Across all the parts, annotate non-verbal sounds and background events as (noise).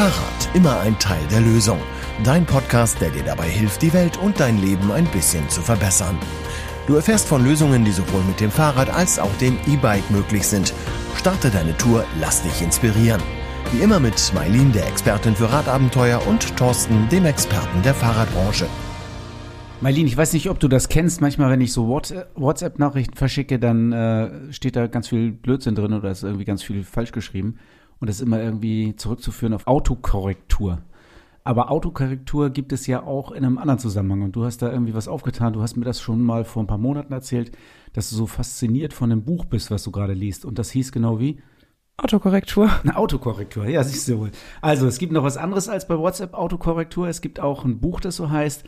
Fahrrad, immer ein Teil der Lösung. Dein Podcast, der dir dabei hilft, die Welt und dein Leben ein bisschen zu verbessern. Du erfährst von Lösungen, die sowohl mit dem Fahrrad als auch dem E-Bike möglich sind. Starte deine Tour, lass dich inspirieren. Wie immer mit Mailin, der Expertin für Radabenteuer, und Thorsten, dem Experten der Fahrradbranche. Mailin, ich weiß nicht, ob du das kennst. Manchmal, wenn ich so WhatsApp-Nachrichten verschicke, dann äh, steht da ganz viel Blödsinn drin oder ist irgendwie ganz viel falsch geschrieben. Und das ist immer irgendwie zurückzuführen auf Autokorrektur. Aber Autokorrektur gibt es ja auch in einem anderen Zusammenhang. Und du hast da irgendwie was aufgetan. Du hast mir das schon mal vor ein paar Monaten erzählt, dass du so fasziniert von dem Buch bist, was du gerade liest. Und das hieß genau wie? Autokorrektur. (laughs) Eine Autokorrektur, ja, siehst du wohl. Also, es gibt noch was anderes als bei WhatsApp Autokorrektur. Es gibt auch ein Buch, das so heißt.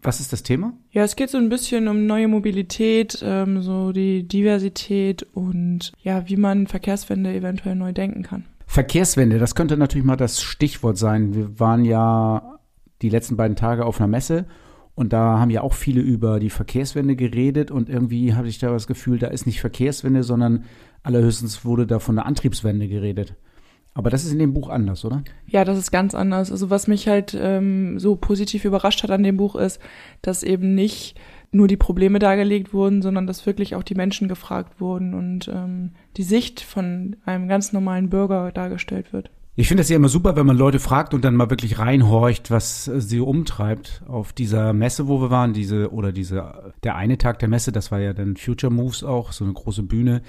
Was ist das Thema? Ja, es geht so ein bisschen um neue Mobilität, ähm, so die Diversität und ja, wie man Verkehrswende eventuell neu denken kann. Verkehrswende, das könnte natürlich mal das Stichwort sein. Wir waren ja die letzten beiden Tage auf einer Messe und da haben ja auch viele über die Verkehrswende geredet und irgendwie habe ich da das Gefühl, da ist nicht Verkehrswende, sondern allerhöchstens wurde da von der Antriebswende geredet. Aber das ist in dem Buch anders, oder? Ja, das ist ganz anders. Also was mich halt ähm, so positiv überrascht hat an dem Buch ist, dass eben nicht nur die Probleme dargelegt wurden, sondern dass wirklich auch die Menschen gefragt wurden und ähm, die Sicht von einem ganz normalen Bürger dargestellt wird. Ich finde es ja immer super, wenn man Leute fragt und dann mal wirklich reinhorcht, was sie umtreibt. Auf dieser Messe, wo wir waren, diese oder diese der eine Tag der Messe, das war ja dann Future Moves auch, so eine große Bühne.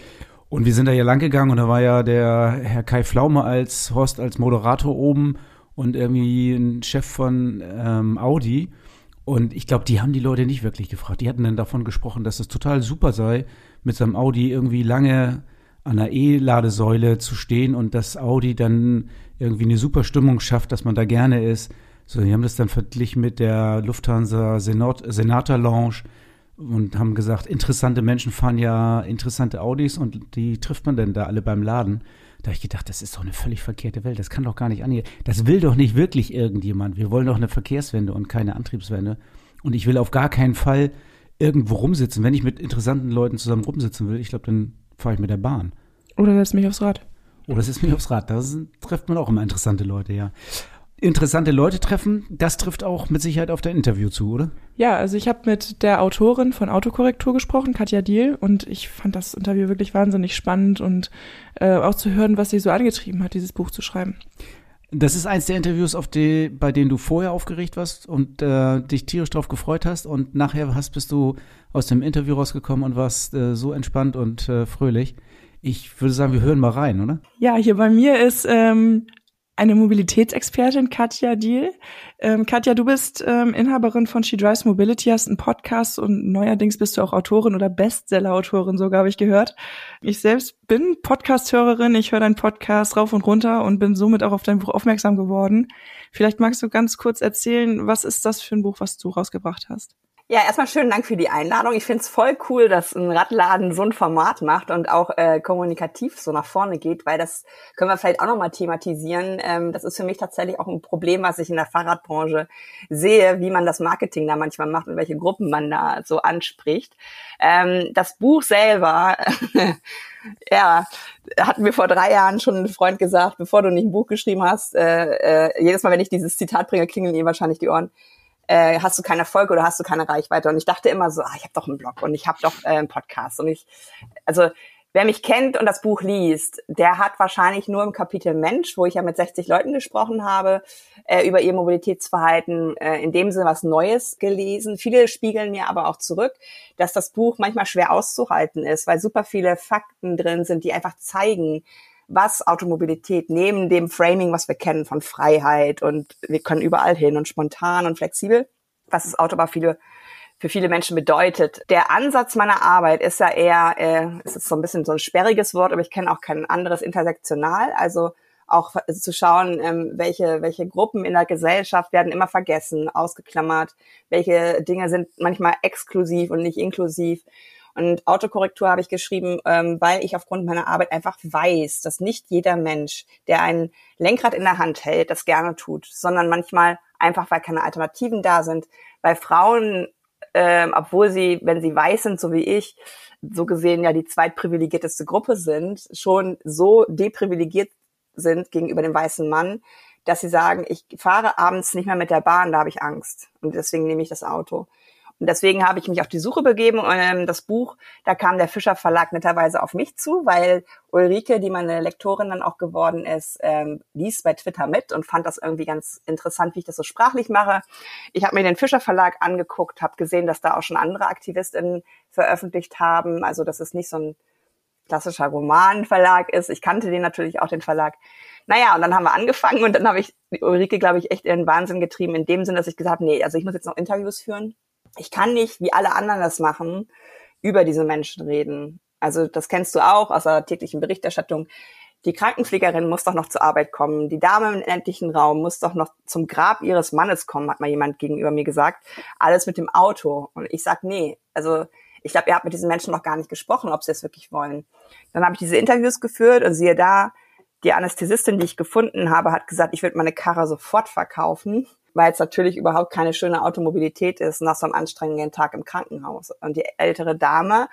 Und wir sind da ja lang gegangen und da war ja der Herr Kai Flaume als Horst als Moderator oben und irgendwie ein Chef von ähm, Audi. Und ich glaube, die haben die Leute nicht wirklich gefragt. Die hatten dann davon gesprochen, dass es total super sei, mit seinem Audi irgendwie lange an der E-Ladesäule zu stehen und dass Audi dann irgendwie eine super Stimmung schafft, dass man da gerne ist. So, die haben das dann verglichen mit der Lufthansa Senat Senator Lounge und haben gesagt, interessante Menschen fahren ja interessante Audis und die trifft man dann da alle beim Laden. Da habe ich gedacht, das ist doch eine völlig verkehrte Welt. Das kann doch gar nicht angehen. Das will doch nicht wirklich irgendjemand. Wir wollen doch eine Verkehrswende und keine Antriebswende. Und ich will auf gar keinen Fall irgendwo rumsitzen. Wenn ich mit interessanten Leuten zusammen rumsitzen will, ich glaube, dann fahre ich mit der Bahn. Oder setzt mich aufs Rad. Oder setzt mich aufs Rad. Da trifft man auch immer interessante Leute, ja interessante Leute treffen, das trifft auch mit Sicherheit auf dein Interview zu, oder? Ja, also ich habe mit der Autorin von Autokorrektur gesprochen, Katja Diel, und ich fand das Interview wirklich wahnsinnig spannend und äh, auch zu hören, was sie so angetrieben hat, dieses Buch zu schreiben. Das ist eins der Interviews, auf die, bei denen du vorher aufgeregt warst und äh, dich tierisch drauf gefreut hast und nachher hast, bist du aus dem Interview rausgekommen und warst äh, so entspannt und äh, fröhlich. Ich würde sagen, wir hören mal rein, oder? Ja, hier bei mir ist ähm, eine Mobilitätsexpertin, Katja Diel. Ähm, Katja, du bist ähm, Inhaberin von She Drives Mobility, hast einen Podcast und neuerdings bist du auch Autorin oder Bestseller-Autorin, sogar habe ich gehört. Ich selbst bin Podcast-Hörerin, ich höre deinen Podcast rauf und runter und bin somit auch auf dein Buch aufmerksam geworden. Vielleicht magst du ganz kurz erzählen, was ist das für ein Buch, was du rausgebracht hast? Ja, erstmal schönen Dank für die Einladung. Ich finde es voll cool, dass ein Radladen so ein Format macht und auch äh, kommunikativ so nach vorne geht, weil das können wir vielleicht auch nochmal thematisieren. Ähm, das ist für mich tatsächlich auch ein Problem, was ich in der Fahrradbranche sehe, wie man das Marketing da manchmal macht und welche Gruppen man da so anspricht. Ähm, das Buch selber, (laughs) ja, hatten wir vor drei Jahren schon ein Freund gesagt, bevor du nicht ein Buch geschrieben hast, äh, äh, jedes Mal, wenn ich dieses Zitat bringe, klingeln ihm wahrscheinlich die Ohren äh, hast du keinen Erfolg oder hast du keine Reichweite? Und ich dachte immer so, ah, ich habe doch einen Blog und ich habe doch äh, einen Podcast. Und ich, also wer mich kennt und das Buch liest, der hat wahrscheinlich nur im Kapitel Mensch, wo ich ja mit 60 Leuten gesprochen habe, äh, über ihr Mobilitätsverhalten äh, in dem Sinne was Neues gelesen. Viele spiegeln mir aber auch zurück, dass das Buch manchmal schwer auszuhalten ist, weil super viele Fakten drin sind, die einfach zeigen, was Automobilität neben dem Framing, was wir kennen von Freiheit und wir können überall hin und spontan und flexibel, was das Auto aber viele für viele Menschen bedeutet. Der Ansatz meiner Arbeit ist ja eher, äh, es ist so ein bisschen so ein sperriges Wort, aber ich kenne auch kein anderes intersektional. Also auch zu schauen, ähm, welche, welche Gruppen in der Gesellschaft werden immer vergessen, ausgeklammert, welche Dinge sind manchmal exklusiv und nicht inklusiv. Und Autokorrektur habe ich geschrieben, ähm, weil ich aufgrund meiner Arbeit einfach weiß, dass nicht jeder Mensch, der ein Lenkrad in der Hand hält, das gerne tut, sondern manchmal einfach, weil keine Alternativen da sind, weil Frauen, ähm, obwohl sie, wenn sie weiß sind, so wie ich, so gesehen ja die zweitprivilegierteste Gruppe sind, schon so deprivilegiert sind gegenüber dem weißen Mann, dass sie sagen, ich fahre abends nicht mehr mit der Bahn, da habe ich Angst. Und deswegen nehme ich das Auto. Und deswegen habe ich mich auf die Suche begeben und ähm, das Buch, da kam der Fischer Verlag netterweise auf mich zu, weil Ulrike, die meine Lektorin dann auch geworden ist, ähm, liest bei Twitter mit und fand das irgendwie ganz interessant, wie ich das so sprachlich mache. Ich habe mir den Fischer Verlag angeguckt, habe gesehen, dass da auch schon andere Aktivistinnen veröffentlicht haben. Also dass es nicht so ein klassischer Romanverlag ist. Ich kannte den natürlich auch, den Verlag. Naja, und dann haben wir angefangen und dann habe ich Ulrike, glaube ich, echt in den Wahnsinn getrieben, in dem Sinn, dass ich gesagt habe, nee, also ich muss jetzt noch Interviews führen ich kann nicht, wie alle anderen das machen, über diese Menschen reden. Also das kennst du auch aus der täglichen Berichterstattung. Die Krankenpflegerin muss doch noch zur Arbeit kommen. Die Dame im endlichen Raum muss doch noch zum Grab ihres Mannes kommen, hat mal jemand gegenüber mir gesagt. Alles mit dem Auto. Und ich sag, nee, also ich glaube, ihr habt mit diesen Menschen noch gar nicht gesprochen, ob sie es wirklich wollen. Dann habe ich diese Interviews geführt und siehe da, die Anästhesistin, die ich gefunden habe, hat gesagt, ich würde meine Karre sofort verkaufen weil es natürlich überhaupt keine schöne Automobilität ist nach so einem anstrengenden Tag im Krankenhaus. Und die ältere Dame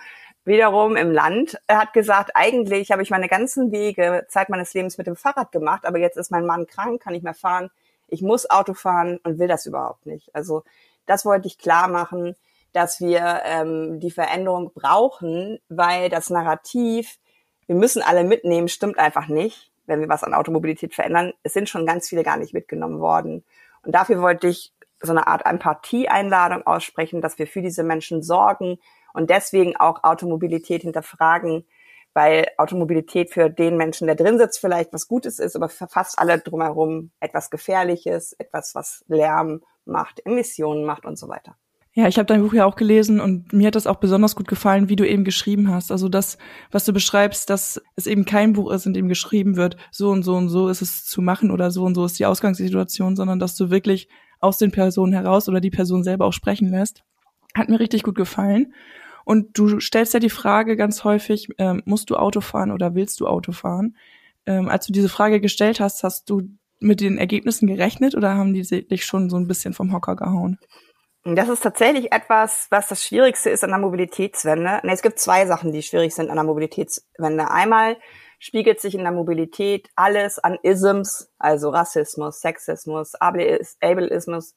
wiederum im Land hat gesagt, eigentlich habe ich meine ganzen Wege Zeit meines Lebens mit dem Fahrrad gemacht, aber jetzt ist mein Mann krank, kann nicht mehr fahren. Ich muss Auto fahren und will das überhaupt nicht. Also das wollte ich klar machen, dass wir ähm, die Veränderung brauchen, weil das Narrativ, wir müssen alle mitnehmen, stimmt einfach nicht, wenn wir was an Automobilität verändern. Es sind schon ganz viele gar nicht mitgenommen worden. Und dafür wollte ich so eine Art Empathie-Einladung aussprechen, dass wir für diese Menschen sorgen und deswegen auch Automobilität hinterfragen, weil Automobilität für den Menschen, der drin sitzt, vielleicht was Gutes ist, aber für fast alle drumherum etwas Gefährliches, etwas, was Lärm macht, Emissionen macht und so weiter. Ja, ich habe dein Buch ja auch gelesen und mir hat das auch besonders gut gefallen, wie du eben geschrieben hast. Also das, was du beschreibst, dass es eben kein Buch ist, in dem geschrieben wird, so und so und so ist es zu machen oder so und so ist die Ausgangssituation, sondern dass du wirklich aus den Personen heraus oder die Person selber auch sprechen lässt. Hat mir richtig gut gefallen. Und du stellst ja die Frage ganz häufig, ähm, musst du Auto fahren oder willst du Auto fahren? Ähm, als du diese Frage gestellt hast, hast du mit den Ergebnissen gerechnet oder haben die dich schon so ein bisschen vom Hocker gehauen? Das ist tatsächlich etwas, was das Schwierigste ist an der Mobilitätswende. Nee, es gibt zwei Sachen, die schwierig sind an der Mobilitätswende. Einmal spiegelt sich in der Mobilität alles an Isms, also Rassismus, Sexismus, Ableismus,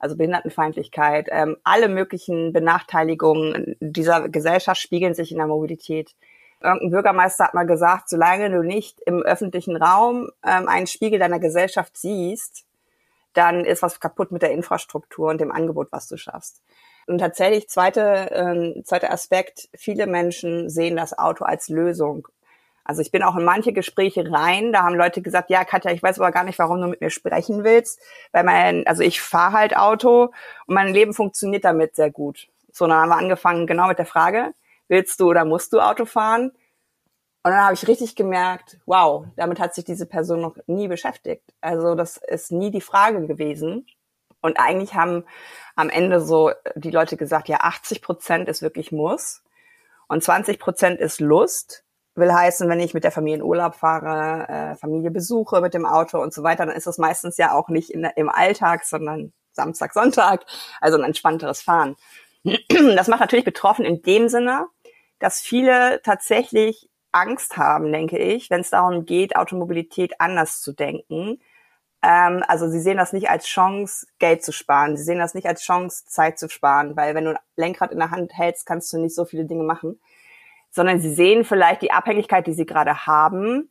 also Behindertenfeindlichkeit, ähm, alle möglichen Benachteiligungen dieser Gesellschaft spiegeln sich in der Mobilität. Irgendein Bürgermeister hat mal gesagt, solange du nicht im öffentlichen Raum ähm, einen Spiegel deiner Gesellschaft siehst, dann ist was kaputt mit der Infrastruktur und dem Angebot, was du schaffst. Und tatsächlich, zweite, äh, zweiter Aspekt, viele Menschen sehen das Auto als Lösung. Also ich bin auch in manche Gespräche rein, da haben Leute gesagt, ja, Katja, ich weiß aber gar nicht, warum du mit mir sprechen willst, weil mein, also ich fahre halt Auto und mein Leben funktioniert damit sehr gut. So, dann haben wir angefangen genau mit der Frage, willst du oder musst du Auto fahren? Und dann habe ich richtig gemerkt, wow, damit hat sich diese Person noch nie beschäftigt. Also das ist nie die Frage gewesen. Und eigentlich haben am Ende so die Leute gesagt, ja, 80 Prozent ist wirklich Muss und 20 Prozent ist Lust. Will heißen, wenn ich mit der Familie in Urlaub fahre, äh, Familie besuche mit dem Auto und so weiter, dann ist das meistens ja auch nicht in, im Alltag, sondern Samstag, Sonntag, also ein entspannteres Fahren. Das macht natürlich betroffen in dem Sinne, dass viele tatsächlich Angst haben, denke ich, wenn es darum geht, Automobilität anders zu denken. Ähm, also sie sehen das nicht als Chance, Geld zu sparen. Sie sehen das nicht als Chance, Zeit zu sparen, weil wenn du ein Lenkrad in der Hand hältst, kannst du nicht so viele Dinge machen. Sondern sie sehen vielleicht die Abhängigkeit, die sie gerade haben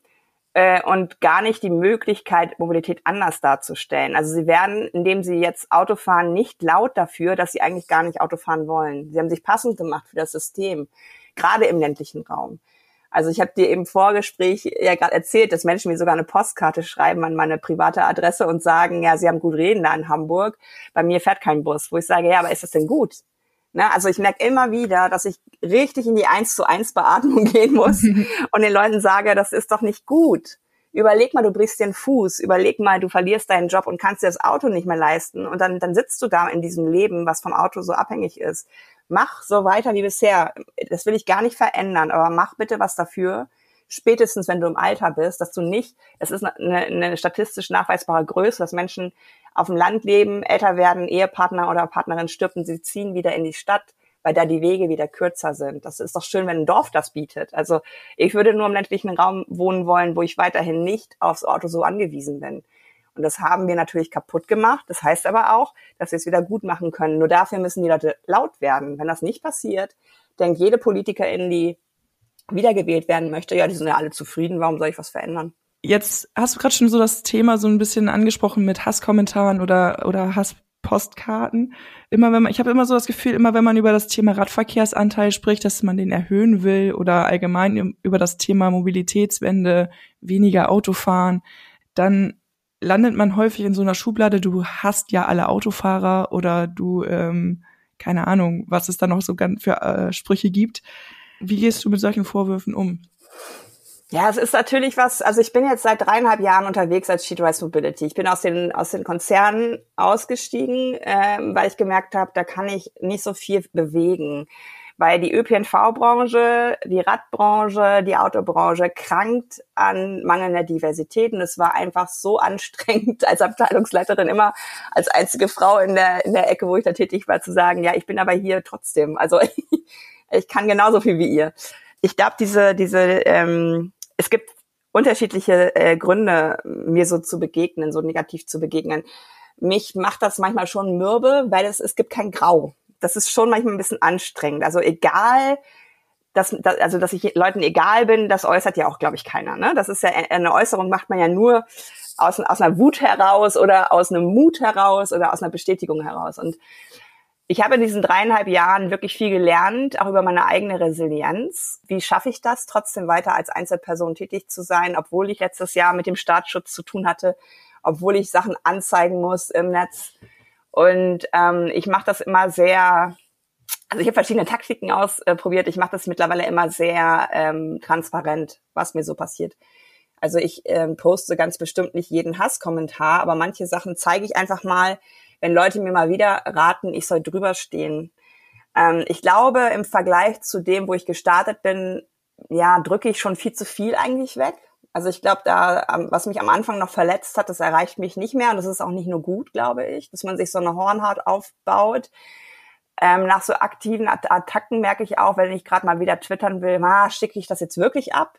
äh, und gar nicht die Möglichkeit, Mobilität anders darzustellen. Also sie werden, indem sie jetzt Auto fahren, nicht laut dafür, dass sie eigentlich gar nicht Auto fahren wollen. Sie haben sich passend gemacht für das System, gerade im ländlichen Raum. Also ich habe dir im Vorgespräch ja gerade erzählt, dass Menschen mir sogar eine Postkarte schreiben an meine private Adresse und sagen, ja, sie haben gut reden da in Hamburg. Bei mir fährt kein Bus. Wo ich sage, ja, aber ist das denn gut? Ne? Also ich merke immer wieder, dass ich richtig in die eins zu eins Beatmung (laughs) gehen muss (laughs) und den Leuten sage, das ist doch nicht gut. Überleg mal, du brichst den Fuß. Überleg mal, du verlierst deinen Job und kannst dir das Auto nicht mehr leisten. Und dann, dann sitzt du da in diesem Leben, was vom Auto so abhängig ist mach so weiter wie bisher. Das will ich gar nicht verändern, aber mach bitte was dafür, spätestens wenn du im Alter bist, dass du nicht, es ist eine, eine statistisch nachweisbare Größe, dass Menschen auf dem Land leben, älter werden, Ehepartner oder Partnerin stirbt sie ziehen wieder in die Stadt, weil da die Wege wieder kürzer sind. Das ist doch schön, wenn ein Dorf das bietet. Also ich würde nur im ländlichen Raum wohnen wollen, wo ich weiterhin nicht aufs Auto so angewiesen bin. Und das haben wir natürlich kaputt gemacht. Das heißt aber auch, dass wir es wieder gut machen können. Nur dafür müssen die Leute laut werden. Wenn das nicht passiert, denkt jede Politikerin, die wiedergewählt werden möchte, ja, die sind ja alle zufrieden, warum soll ich was verändern? Jetzt hast du gerade schon so das Thema so ein bisschen angesprochen mit Hasskommentaren oder, oder Hasspostkarten. Immer wenn man, ich habe immer so das Gefühl, immer wenn man über das Thema Radverkehrsanteil spricht, dass man den erhöhen will oder allgemein über das Thema Mobilitätswende, weniger Autofahren, dann landet man häufig in so einer Schublade, du hast ja alle Autofahrer oder du, ähm, keine Ahnung, was es da noch so für äh, Sprüche gibt. Wie gehst du mit solchen Vorwürfen um? Ja, es ist natürlich was, also ich bin jetzt seit dreieinhalb Jahren unterwegs als Sheetrise Mobility. Ich bin aus den, aus den Konzernen ausgestiegen, ähm, weil ich gemerkt habe, da kann ich nicht so viel bewegen. Weil die ÖPNV-Branche, die Radbranche, die Autobranche krankt an mangelnder Diversität. Und es war einfach so anstrengend, als Abteilungsleiterin immer als einzige Frau in der, in der Ecke, wo ich da tätig war, zu sagen, ja, ich bin aber hier trotzdem. Also (laughs) ich, kann genauso viel wie ihr. Ich glaube, diese, diese ähm, es gibt unterschiedliche äh, Gründe, mir so zu begegnen, so negativ zu begegnen. Mich macht das manchmal schon mürbe, weil es, es gibt kein Grau. Das ist schon manchmal ein bisschen anstrengend. Also egal, dass, dass, also dass ich Leuten egal bin, das äußert ja auch, glaube ich, keiner. Ne? Das ist ja eine Äußerung, macht man ja nur aus, aus einer Wut heraus oder aus einem Mut heraus oder aus einer Bestätigung heraus. Und ich habe in diesen dreieinhalb Jahren wirklich viel gelernt, auch über meine eigene Resilienz. Wie schaffe ich das, trotzdem weiter als Einzelperson tätig zu sein, obwohl ich letztes Jahr mit dem Staatsschutz zu tun hatte, obwohl ich Sachen anzeigen muss im Netz. Und ähm, ich mache das immer sehr, also ich habe verschiedene Taktiken ausprobiert. Ich mache das mittlerweile immer sehr ähm, transparent, was mir so passiert. Also ich ähm, poste ganz bestimmt nicht jeden Hasskommentar, aber manche Sachen zeige ich einfach mal, wenn Leute mir mal wieder raten, ich soll drüber stehen. Ähm, ich glaube, im Vergleich zu dem, wo ich gestartet bin, ja, drücke ich schon viel zu viel eigentlich weg. Also ich glaube, da, was mich am Anfang noch verletzt hat, das erreicht mich nicht mehr. Und das ist auch nicht nur gut, glaube ich, dass man sich so eine Hornhaut aufbaut. Ähm, nach so aktiven Attacken merke ich auch, wenn ich gerade mal wieder twittern will, schicke ich das jetzt wirklich ab?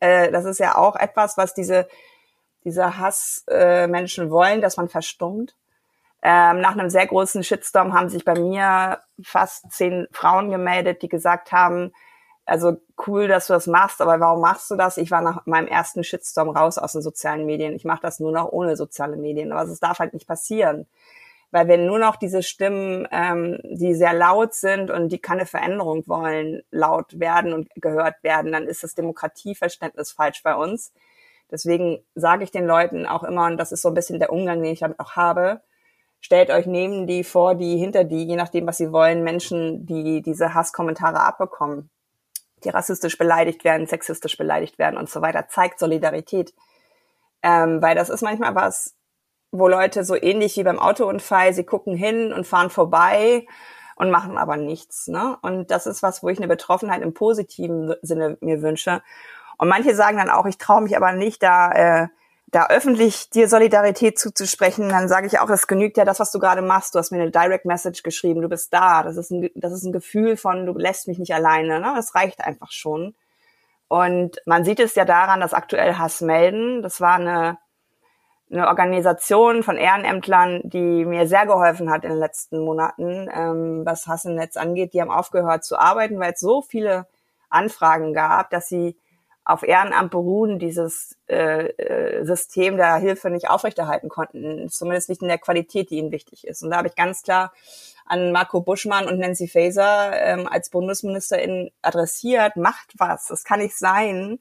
Äh, das ist ja auch etwas, was diese, diese Hassmenschen äh, wollen, dass man verstummt. Ähm, nach einem sehr großen Shitstorm haben sich bei mir fast zehn Frauen gemeldet, die gesagt haben, also cool, dass du das machst, aber warum machst du das? Ich war nach meinem ersten Shitstorm raus aus den sozialen Medien. Ich mache das nur noch ohne soziale Medien. Aber es darf halt nicht passieren. Weil wenn nur noch diese Stimmen, ähm, die sehr laut sind und die keine Veränderung wollen, laut werden und gehört werden, dann ist das Demokratieverständnis falsch bei uns. Deswegen sage ich den Leuten auch immer, und das ist so ein bisschen der Umgang, den ich damit auch habe, stellt euch neben die vor, die hinter die, je nachdem, was sie wollen, Menschen, die diese Hasskommentare abbekommen, die rassistisch beleidigt werden, sexistisch beleidigt werden und so weiter, zeigt Solidarität. Ähm, weil das ist manchmal was, wo Leute so ähnlich wie beim Autounfall, sie gucken hin und fahren vorbei und machen aber nichts. Ne? Und das ist was, wo ich eine Betroffenheit im positiven Sinne mir wünsche. Und manche sagen dann auch, ich traue mich aber nicht, da äh, da öffentlich dir Solidarität zuzusprechen, dann sage ich auch, es genügt ja das, was du gerade machst. Du hast mir eine Direct Message geschrieben, du bist da. Das ist ein, das ist ein Gefühl von, du lässt mich nicht alleine. Ne? Das reicht einfach schon. Und man sieht es ja daran, dass aktuell Hass melden. Das war eine, eine Organisation von Ehrenämtlern, die mir sehr geholfen hat in den letzten Monaten, ähm, was Hass im Netz angeht. Die haben aufgehört zu arbeiten, weil es so viele Anfragen gab, dass sie auf Ehrenamt beruhen, dieses äh, äh, System der Hilfe nicht aufrechterhalten konnten, zumindest nicht in der Qualität, die ihnen wichtig ist. Und da habe ich ganz klar an Marco Buschmann und Nancy Faeser ähm, als Bundesministerin adressiert, macht was. Es kann nicht sein,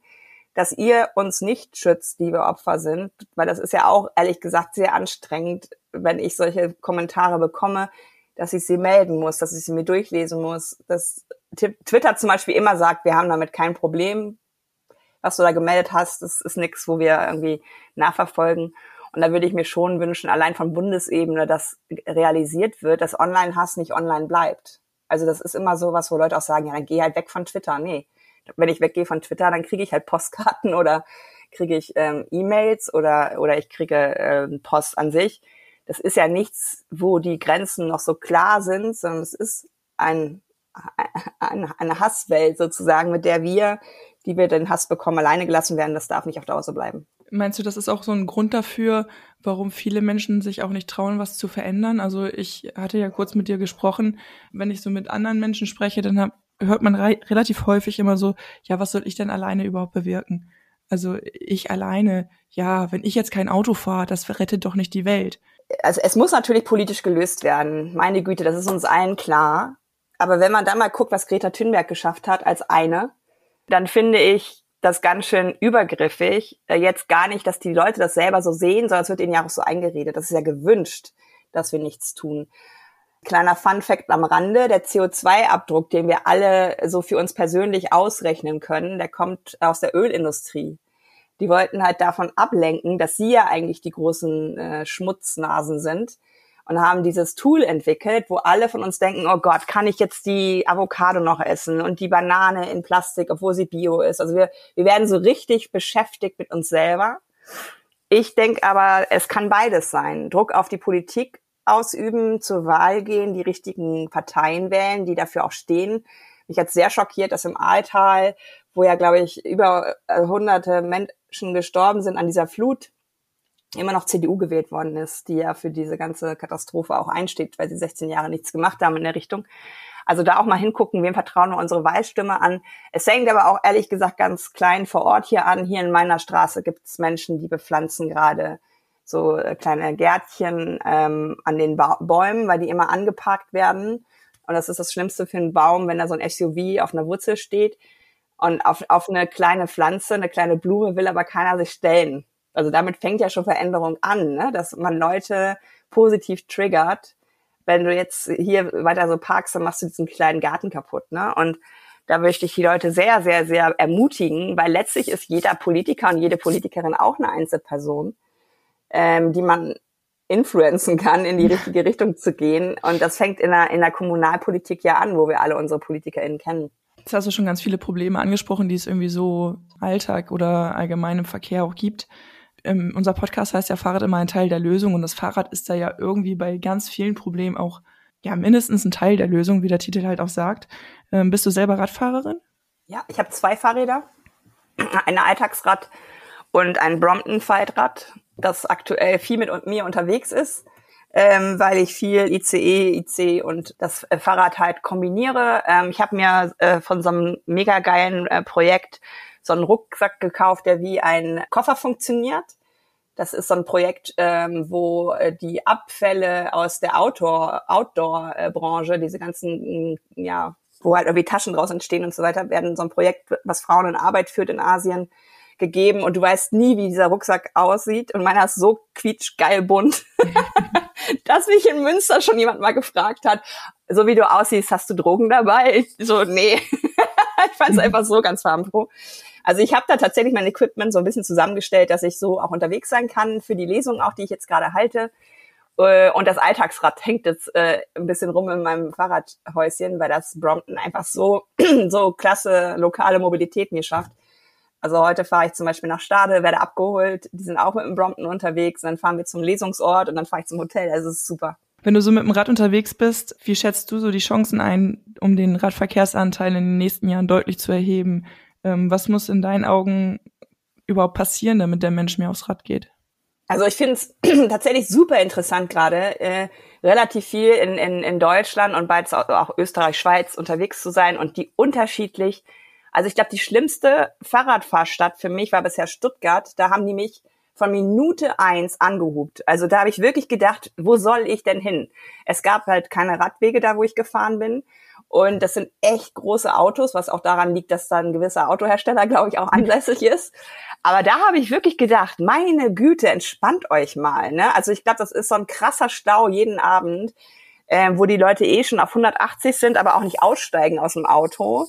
dass ihr uns nicht schützt, die wir Opfer sind, weil das ist ja auch ehrlich gesagt sehr anstrengend, wenn ich solche Kommentare bekomme, dass ich sie melden muss, dass ich sie mir durchlesen muss, dass Twitter zum Beispiel immer sagt, wir haben damit kein Problem, was du da gemeldet hast, das ist nichts, wo wir irgendwie nachverfolgen. Und da würde ich mir schon wünschen, allein von Bundesebene, dass realisiert wird, dass Online-Hass nicht online bleibt. Also das ist immer so was, wo Leute auch sagen, ja, dann geh halt weg von Twitter. Nee, wenn ich weggehe von Twitter, dann kriege ich halt Postkarten oder kriege ich ähm, E-Mails oder, oder ich kriege ähm, Post an sich. Das ist ja nichts, wo die Grenzen noch so klar sind, sondern es ist ein, eine, eine Hasswelt sozusagen, mit der wir die wir den Hass bekommen, alleine gelassen werden, das darf nicht auf Dauer so bleiben. Meinst du, das ist auch so ein Grund dafür, warum viele Menschen sich auch nicht trauen, was zu verändern? Also ich hatte ja kurz mit dir gesprochen, wenn ich so mit anderen Menschen spreche, dann hab, hört man re relativ häufig immer so, ja, was soll ich denn alleine überhaupt bewirken? Also ich alleine, ja, wenn ich jetzt kein Auto fahre, das rettet doch nicht die Welt. Also es muss natürlich politisch gelöst werden. Meine Güte, das ist uns allen klar. Aber wenn man da mal guckt, was Greta Thunberg geschafft hat als eine, dann finde ich das ganz schön übergriffig. Äh, jetzt gar nicht, dass die Leute das selber so sehen, sondern es wird ihnen ja auch so eingeredet. Das ist ja gewünscht, dass wir nichts tun. Kleiner Fun Fact am Rande, der CO2-Abdruck, den wir alle so für uns persönlich ausrechnen können, der kommt aus der Ölindustrie. Die wollten halt davon ablenken, dass sie ja eigentlich die großen äh, Schmutznasen sind und haben dieses Tool entwickelt, wo alle von uns denken, oh Gott, kann ich jetzt die Avocado noch essen und die Banane in Plastik, obwohl sie bio ist. Also wir, wir werden so richtig beschäftigt mit uns selber. Ich denke aber, es kann beides sein. Druck auf die Politik ausüben, zur Wahl gehen, die richtigen Parteien wählen, die dafür auch stehen. Mich hat sehr schockiert, dass im Ahrtal, wo ja, glaube ich, über äh, hunderte Menschen gestorben sind an dieser Flut, immer noch CDU gewählt worden ist, die ja für diese ganze Katastrophe auch einsteht, weil sie 16 Jahre nichts gemacht haben in der Richtung. Also da auch mal hingucken, wem vertrauen wir unsere Wahlstimme an. Es hängt aber auch ehrlich gesagt ganz klein vor Ort hier an. Hier in meiner Straße gibt es Menschen, die bepflanzen gerade so äh, kleine Gärtchen ähm, an den ba Bäumen, weil die immer angeparkt werden. Und das ist das Schlimmste für einen Baum, wenn da so ein SUV auf einer Wurzel steht und auf, auf eine kleine Pflanze, eine kleine Blume will aber keiner sich stellen. Also damit fängt ja schon Veränderung an, ne? dass man Leute positiv triggert. Wenn du jetzt hier weiter so parkst, dann machst du diesen kleinen Garten kaputt. Ne? Und da möchte ich die Leute sehr, sehr, sehr ermutigen, weil letztlich ist jeder Politiker und jede Politikerin auch eine Einzelperson, ähm, die man influenzen kann, in die richtige Richtung zu gehen. Und das fängt in der, in der Kommunalpolitik ja an, wo wir alle unsere PolitikerInnen kennen. Jetzt hast du schon ganz viele Probleme angesprochen, die es irgendwie so Alltag oder allgemein im Verkehr auch gibt ähm, unser Podcast heißt ja Fahrrad immer ein Teil der Lösung und das Fahrrad ist da ja irgendwie bei ganz vielen Problemen auch ja mindestens ein Teil der Lösung, wie der Titel halt auch sagt. Ähm, bist du selber Radfahrerin? Ja, ich habe zwei Fahrräder, (clears throat) ein Alltagsrad und ein Brompton-Faltrad, das aktuell viel mit mir unterwegs ist, ähm, weil ich viel ICE, IC und das äh, Fahrrad halt kombiniere. Ähm, ich habe mir äh, von so einem mega geilen äh, Projekt so einen Rucksack gekauft, der wie ein Koffer funktioniert. Das ist so ein Projekt, ähm, wo äh, die Abfälle aus der Outdoor, Outdoor-Branche, diese ganzen, ja, wo halt irgendwie Taschen draus entstehen und so weiter, werden so ein Projekt, was Frauen in Arbeit führt in Asien, gegeben und du weißt nie, wie dieser Rucksack aussieht. Und meiner ist so quietschgeil bunt, (laughs) dass mich in Münster schon jemand mal gefragt hat, so wie du aussiehst, hast du Drogen dabei? Ich so, nee. (laughs) ich fand es einfach so ganz farbenfroh. Also ich habe da tatsächlich mein Equipment so ein bisschen zusammengestellt, dass ich so auch unterwegs sein kann für die Lesung auch, die ich jetzt gerade halte. Äh, und das Alltagsrad hängt jetzt äh, ein bisschen rum in meinem Fahrradhäuschen, weil das Brompton einfach so, (clears throat) so klasse lokale Mobilität mir schafft. Also heute fahre ich zum Beispiel nach Stade, werde abgeholt, die sind auch mit dem Brompton unterwegs, dann fahren wir zum Lesungsort und dann fahre ich zum Hotel. Also es ist super. Wenn du so mit dem Rad unterwegs bist, wie schätzt du so die Chancen ein, um den Radverkehrsanteil in den nächsten Jahren deutlich zu erheben? Ähm, was muss in deinen Augen überhaupt passieren, damit der Mensch mehr aufs Rad geht? Also ich finde es (clears throat) tatsächlich super interessant gerade, äh, relativ viel in, in, in Deutschland und bald auch Österreich, Schweiz unterwegs zu sein und die unterschiedlich. Also ich glaube, die schlimmste Fahrradfahrstadt für mich war bisher Stuttgart. Da haben die mich von Minute eins angehubt. Also da habe ich wirklich gedacht, wo soll ich denn hin? Es gab halt keine Radwege da, wo ich gefahren bin. Und das sind echt große Autos, was auch daran liegt, dass da ein gewisser Autohersteller, glaube ich, auch ansässig ist. Aber da habe ich wirklich gedacht, meine Güte, entspannt euch mal. Ne? Also ich glaube, das ist so ein krasser Stau jeden Abend, äh, wo die Leute eh schon auf 180 sind, aber auch nicht aussteigen aus dem Auto.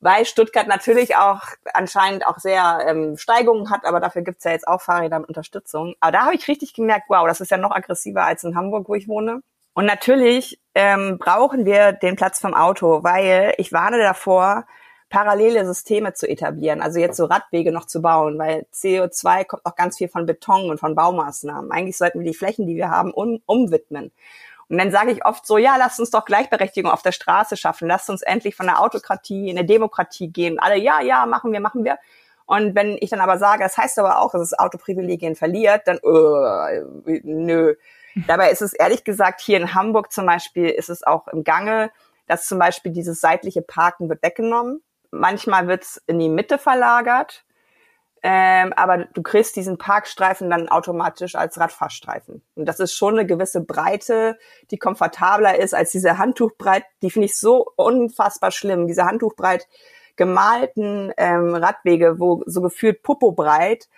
Weil Stuttgart natürlich auch anscheinend auch sehr ähm, Steigungen hat, aber dafür gibt's ja jetzt auch Fahrräder mit Unterstützung. Aber da habe ich richtig gemerkt, wow, das ist ja noch aggressiver als in Hamburg, wo ich wohne. Und natürlich ähm, brauchen wir den Platz vom Auto, weil ich warne davor, parallele Systeme zu etablieren, also jetzt so Radwege noch zu bauen, weil CO2 kommt auch ganz viel von Beton und von Baumaßnahmen. Eigentlich sollten wir die Flächen, die wir haben, um, umwidmen. Und dann sage ich oft so, ja, lasst uns doch Gleichberechtigung auf der Straße schaffen, lasst uns endlich von der Autokratie in eine Demokratie gehen. Alle, ja, ja, machen wir, machen wir. Und wenn ich dann aber sage, das heißt aber auch, dass es Autoprivilegien verliert, dann uh, nö. Dabei ist es ehrlich gesagt hier in Hamburg zum Beispiel ist es auch im Gange, dass zum Beispiel dieses seitliche Parken wird weggenommen. Manchmal wird es in die Mitte verlagert, ähm, aber du kriegst diesen Parkstreifen dann automatisch als Radfahrstreifen. Und das ist schon eine gewisse Breite, die komfortabler ist als diese Handtuchbreit. Die finde ich so unfassbar schlimm. Diese Handtuchbreit gemalten ähm, Radwege, wo so gefühlt Popo breit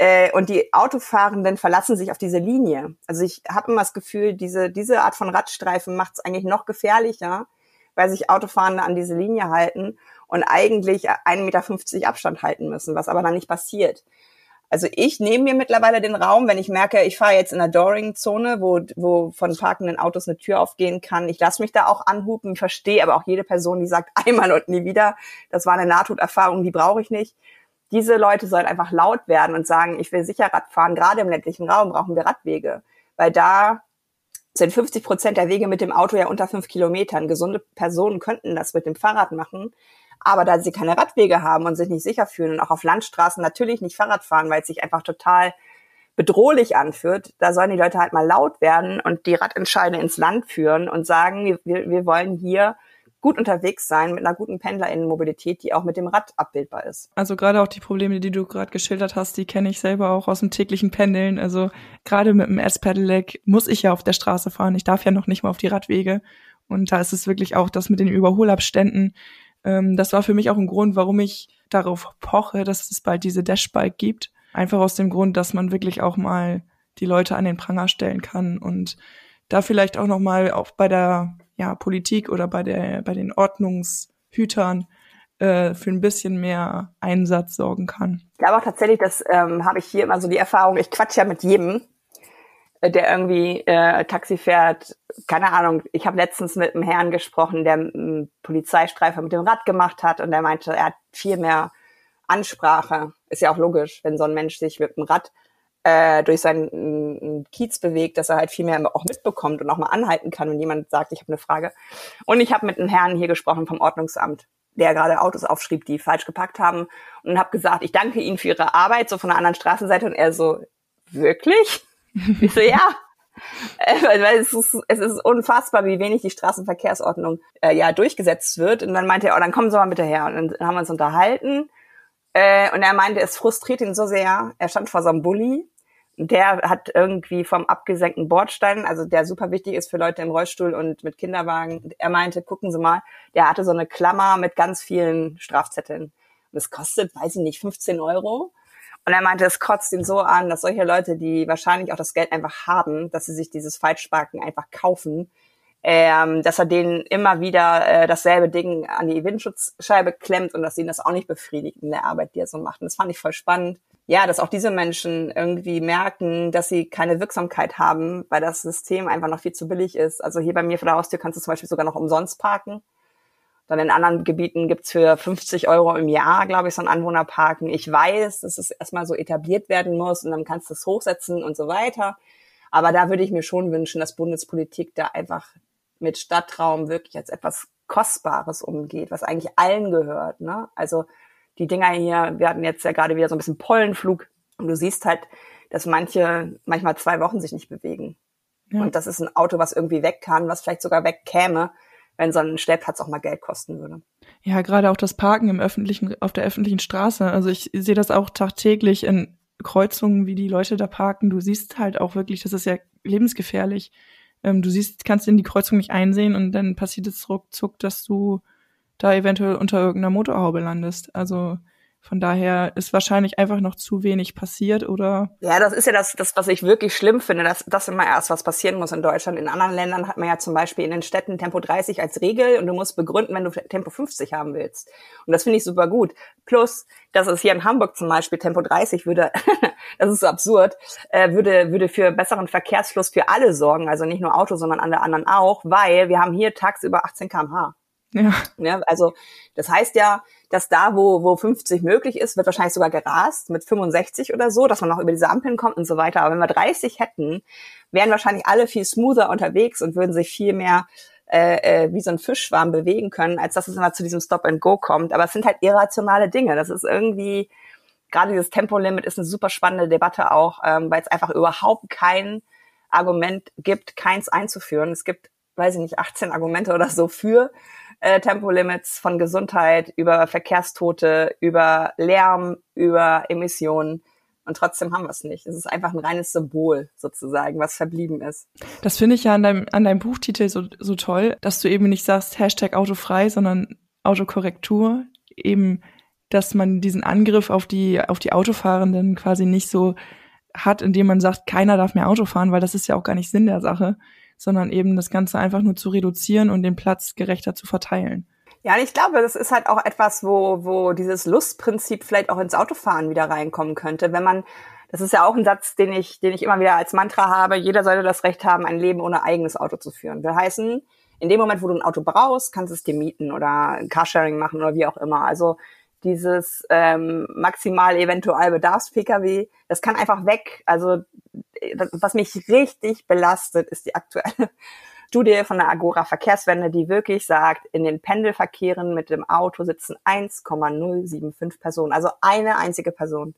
äh, und die Autofahrenden verlassen sich auf diese Linie. Also ich habe immer das Gefühl, diese, diese Art von Radstreifen macht es eigentlich noch gefährlicher, weil sich Autofahrende an diese Linie halten und eigentlich 1,50 Meter Abstand halten müssen, was aber dann nicht passiert. Also ich nehme mir mittlerweile den Raum, wenn ich merke, ich fahre jetzt in einer Doring-Zone, wo, wo von parkenden Autos eine Tür aufgehen kann. Ich lasse mich da auch anhupen, verstehe aber auch jede Person, die sagt (laughs) einmal und nie wieder, das war eine Nahtoderfahrung, die brauche ich nicht diese Leute sollen einfach laut werden und sagen, ich will sicher Rad fahren. Gerade im ländlichen Raum brauchen wir Radwege, weil da sind 50 Prozent der Wege mit dem Auto ja unter fünf Kilometern. Gesunde Personen könnten das mit dem Fahrrad machen. Aber da sie keine Radwege haben und sich nicht sicher fühlen und auch auf Landstraßen natürlich nicht Fahrrad fahren, weil es sich einfach total bedrohlich anführt, da sollen die Leute halt mal laut werden und die Radentscheide ins Land führen und sagen, wir, wir wollen hier gut unterwegs sein mit einer guten Pendlerinnenmobilität, die auch mit dem Rad abbildbar ist. Also gerade auch die Probleme, die du gerade geschildert hast, die kenne ich selber auch aus dem täglichen Pendeln. Also gerade mit dem S-Pedelec muss ich ja auf der Straße fahren. Ich darf ja noch nicht mal auf die Radwege. Und da ist es wirklich auch das mit den Überholabständen. Ähm, das war für mich auch ein Grund, warum ich darauf poche, dass es bald diese Dashbike gibt. Einfach aus dem Grund, dass man wirklich auch mal die Leute an den Pranger stellen kann und da vielleicht auch noch mal auch bei der ja, Politik oder bei, der, bei den Ordnungshütern äh, für ein bisschen mehr Einsatz sorgen kann. Ich glaube auch tatsächlich, das ähm, habe ich hier immer so die Erfahrung, ich quatsch ja mit jedem, äh, der irgendwie äh, Taxi fährt. Keine Ahnung, ich habe letztens mit einem Herrn gesprochen, der einen Polizeistreifer mit dem Rad gemacht hat und der meinte, er hat viel mehr Ansprache. Ist ja auch logisch, wenn so ein Mensch sich mit dem Rad äh, durch seinen Kiez bewegt, dass er halt viel mehr auch mitbekommt und auch mal anhalten kann, wenn jemand sagt, ich habe eine Frage. Und ich habe mit einem Herrn hier gesprochen vom Ordnungsamt, der gerade Autos aufschrieb, die falsch geparkt haben und habe gesagt, ich danke Ihnen für Ihre Arbeit, so von der anderen Straßenseite. Und er so, wirklich? (laughs) ich so, ja. Äh, weil es ist, es ist unfassbar, wie wenig die Straßenverkehrsordnung äh, ja durchgesetzt wird. Und dann meinte er, oh, dann kommen Sie mal bitte her. Und dann haben wir uns unterhalten. Äh, und er meinte, es frustriert ihn so sehr. Er stand vor so einem Bulli. Der hat irgendwie vom abgesenkten Bordstein, also der super wichtig ist für Leute im Rollstuhl und mit Kinderwagen. Er meinte, gucken Sie mal, der hatte so eine Klammer mit ganz vielen Strafzetteln. Und das kostet, weiß ich nicht, 15 Euro. Und er meinte, es kotzt ihn so an, dass solche Leute, die wahrscheinlich auch das Geld einfach haben, dass sie sich dieses Falschparken einfach kaufen, ähm, dass er denen immer wieder äh, dasselbe Ding an die Windschutzscheibe klemmt und dass ihn das auch nicht befriedigt in der Arbeit, die er so macht. Und das fand ich voll spannend. Ja, dass auch diese Menschen irgendwie merken, dass sie keine Wirksamkeit haben, weil das System einfach noch viel zu billig ist. Also hier bei mir vor der Haustür kannst du zum Beispiel sogar noch umsonst parken. Dann in anderen Gebieten gibt's für 50 Euro im Jahr, glaube ich, so ein Anwohnerparken. Ich weiß, dass es erstmal so etabliert werden muss und dann kannst du es hochsetzen und so weiter. Aber da würde ich mir schon wünschen, dass Bundespolitik da einfach mit Stadtraum wirklich als etwas Kostbares umgeht, was eigentlich allen gehört. Ne? Also die Dinger hier, wir hatten jetzt ja gerade wieder so ein bisschen Pollenflug und du siehst halt, dass manche manchmal zwei Wochen sich nicht bewegen. Ja. Und das ist ein Auto, was irgendwie weg kann, was vielleicht sogar wegkäme, wenn so ein Stellplatz auch mal Geld kosten würde. Ja, gerade auch das Parken im öffentlichen, auf der öffentlichen Straße. Also ich sehe das auch tagtäglich in Kreuzungen, wie die Leute da parken. Du siehst halt auch wirklich, das ist ja lebensgefährlich. Ähm, du siehst, kannst in die Kreuzung nicht einsehen und dann passiert es ruckzuck, dass du da eventuell unter irgendeiner Motorhaube landest. Also von daher ist wahrscheinlich einfach noch zu wenig passiert oder. Ja, das ist ja das, das was ich wirklich schlimm finde, dass das immer erst was passieren muss in Deutschland. In anderen Ländern hat man ja zum Beispiel in den Städten Tempo 30 als Regel und du musst begründen, wenn du Tempo 50 haben willst. Und das finde ich super gut. Plus, dass es hier in Hamburg zum Beispiel Tempo 30 würde, (laughs) das ist so absurd, äh, würde, würde für besseren Verkehrsfluss für alle sorgen, also nicht nur Auto, sondern alle anderen auch, weil wir haben hier tagsüber 18 kmh. Ja. ja. Also das heißt ja, dass da, wo, wo 50 möglich ist, wird wahrscheinlich sogar gerast mit 65 oder so, dass man noch über diese Ampeln kommt und so weiter. Aber wenn wir 30 hätten, wären wahrscheinlich alle viel smoother unterwegs und würden sich viel mehr äh, äh, wie so ein Fischschwarm bewegen können, als dass es immer zu diesem Stop and Go kommt. Aber es sind halt irrationale Dinge. Das ist irgendwie gerade dieses Tempolimit ist eine super spannende Debatte auch, ähm, weil es einfach überhaupt kein Argument gibt, keins einzuführen. Es gibt, weiß ich nicht, 18 Argumente oder so für äh, Tempolimits von Gesundheit über Verkehrstote, über Lärm, über Emissionen. Und trotzdem haben wir es nicht. Es ist einfach ein reines Symbol sozusagen, was verblieben ist. Das finde ich ja an deinem, an deinem Buchtitel so, so toll, dass du eben nicht sagst Hashtag autofrei, sondern Autokorrektur. Eben, dass man diesen Angriff auf die, auf die Autofahrenden quasi nicht so hat, indem man sagt, keiner darf mehr Auto fahren, weil das ist ja auch gar nicht Sinn der Sache, sondern eben das Ganze einfach nur zu reduzieren und den Platz gerechter zu verteilen. Ja, ich glaube, das ist halt auch etwas, wo, wo dieses Lustprinzip vielleicht auch ins Autofahren wieder reinkommen könnte. Wenn man, das ist ja auch ein Satz, den ich, den ich immer wieder als Mantra habe, jeder sollte das Recht haben, ein Leben ohne eigenes Auto zu führen. Will heißen, in dem Moment, wo du ein Auto brauchst, kannst du es dir mieten oder Carsharing machen oder wie auch immer. Also dieses ähm, maximal eventual Bedarfs-Pkw, das kann einfach weg. Also das, was mich richtig belastet, ist die aktuelle (laughs) Studie von der Agora Verkehrswende, die wirklich sagt, in den Pendelverkehren mit dem Auto sitzen 1,075 Personen, also eine einzige Person.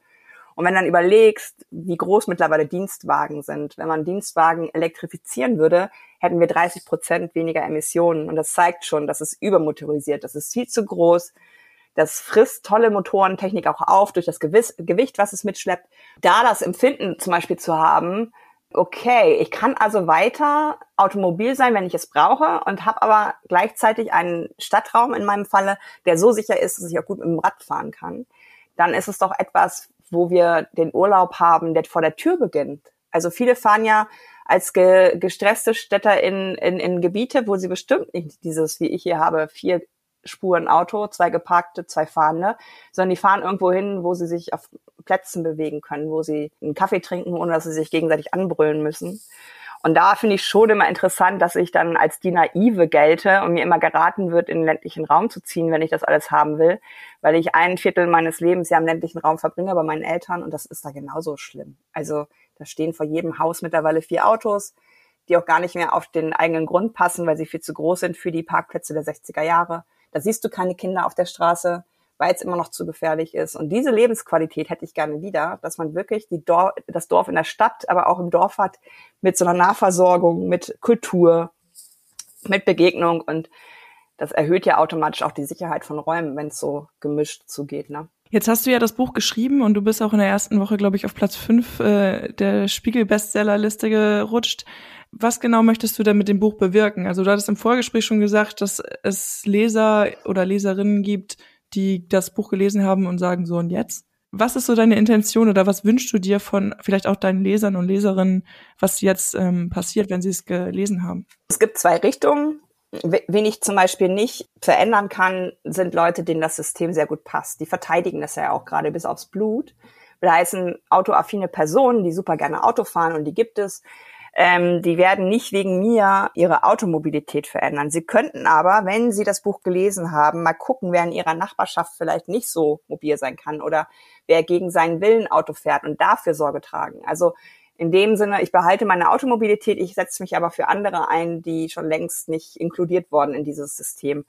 Und wenn dann überlegst, wie groß mittlerweile Dienstwagen sind, wenn man Dienstwagen elektrifizieren würde, hätten wir 30 Prozent weniger Emissionen. Und das zeigt schon, dass es übermotorisiert, das ist viel zu groß. Das frisst tolle Motorentechnik auch auf durch das Gewicht, was es mitschleppt. Da das Empfinden zum Beispiel zu haben, okay, ich kann also weiter automobil sein, wenn ich es brauche und habe aber gleichzeitig einen Stadtraum in meinem Falle, der so sicher ist, dass ich auch gut mit dem Rad fahren kann, dann ist es doch etwas, wo wir den Urlaub haben, der vor der Tür beginnt. Also viele fahren ja als ge gestresste Städter in, in, in Gebiete, wo sie bestimmt nicht dieses, wie ich hier habe, vier Spuren Auto, zwei geparkte, zwei fahrende, sondern die fahren irgendwo hin, wo sie sich auf Plätzen bewegen können, wo sie einen Kaffee trinken, ohne dass sie sich gegenseitig anbrüllen müssen. Und da finde ich schon immer interessant, dass ich dann als die Naive gelte und mir immer geraten wird, in den ländlichen Raum zu ziehen, wenn ich das alles haben will, weil ich ein Viertel meines Lebens ja im ländlichen Raum verbringe bei meinen Eltern und das ist da genauso schlimm. Also da stehen vor jedem Haus mittlerweile vier Autos, die auch gar nicht mehr auf den eigenen Grund passen, weil sie viel zu groß sind für die Parkplätze der 60er Jahre. Da siehst du keine Kinder auf der Straße, weil es immer noch zu gefährlich ist. Und diese Lebensqualität hätte ich gerne wieder, dass man wirklich Dor das Dorf in der Stadt, aber auch im Dorf hat, mit so einer Nahversorgung, mit Kultur, mit Begegnung. Und das erhöht ja automatisch auch die Sicherheit von Räumen, wenn es so gemischt zugeht. Ne? Jetzt hast du ja das Buch geschrieben und du bist auch in der ersten Woche, glaube ich, auf Platz fünf äh, der Spiegel-Bestsellerliste gerutscht. Was genau möchtest du denn mit dem Buch bewirken? Also du hattest im Vorgespräch schon gesagt, dass es Leser oder Leserinnen gibt, die das Buch gelesen haben und sagen so und jetzt. Was ist so deine Intention oder was wünschst du dir von vielleicht auch deinen Lesern und Leserinnen, was jetzt ähm, passiert, wenn sie es gelesen haben? Es gibt zwei Richtungen. Wen ich zum Beispiel nicht verändern kann, sind Leute, denen das System sehr gut passt. Die verteidigen das ja auch gerade bis aufs Blut. Da heißen autoaffine Personen, die super gerne Auto fahren und die gibt es ähm, die werden nicht wegen mir ihre Automobilität verändern. Sie könnten aber, wenn sie das Buch gelesen haben, mal gucken, wer in ihrer Nachbarschaft vielleicht nicht so mobil sein kann oder wer gegen seinen Willen Auto fährt und dafür Sorge tragen. Also in dem Sinne, ich behalte meine Automobilität, ich setze mich aber für andere ein, die schon längst nicht inkludiert worden in dieses System.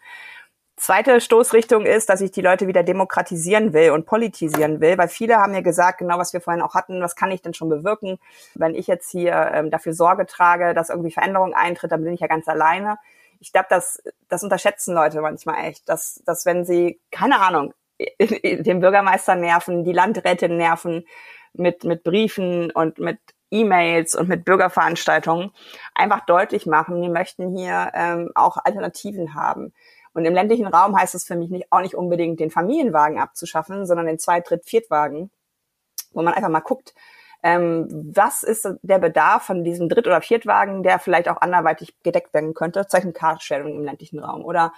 Zweite Stoßrichtung ist, dass ich die Leute wieder demokratisieren will und politisieren will, weil viele haben mir gesagt, genau was wir vorhin auch hatten, was kann ich denn schon bewirken, wenn ich jetzt hier ähm, dafür Sorge trage, dass irgendwie Veränderung eintritt, dann bin ich ja ganz alleine. Ich glaube, das, das unterschätzen Leute manchmal echt, dass, dass wenn sie, keine Ahnung, (laughs) den Bürgermeister nerven, die Landrätin nerven mit, mit Briefen und mit E-Mails und mit Bürgerveranstaltungen einfach deutlich machen, wir möchten hier ähm, auch Alternativen haben. Und im ländlichen Raum heißt es für mich nicht, auch nicht unbedingt den Familienwagen abzuschaffen, sondern den Zweit-, Dritt-, Viertwagen, wo man einfach mal guckt, ähm, was ist der Bedarf von diesem Dritt- oder Viertwagen, der vielleicht auch anderweitig gedeckt werden könnte, Zeichen Carsharing im ländlichen Raum oder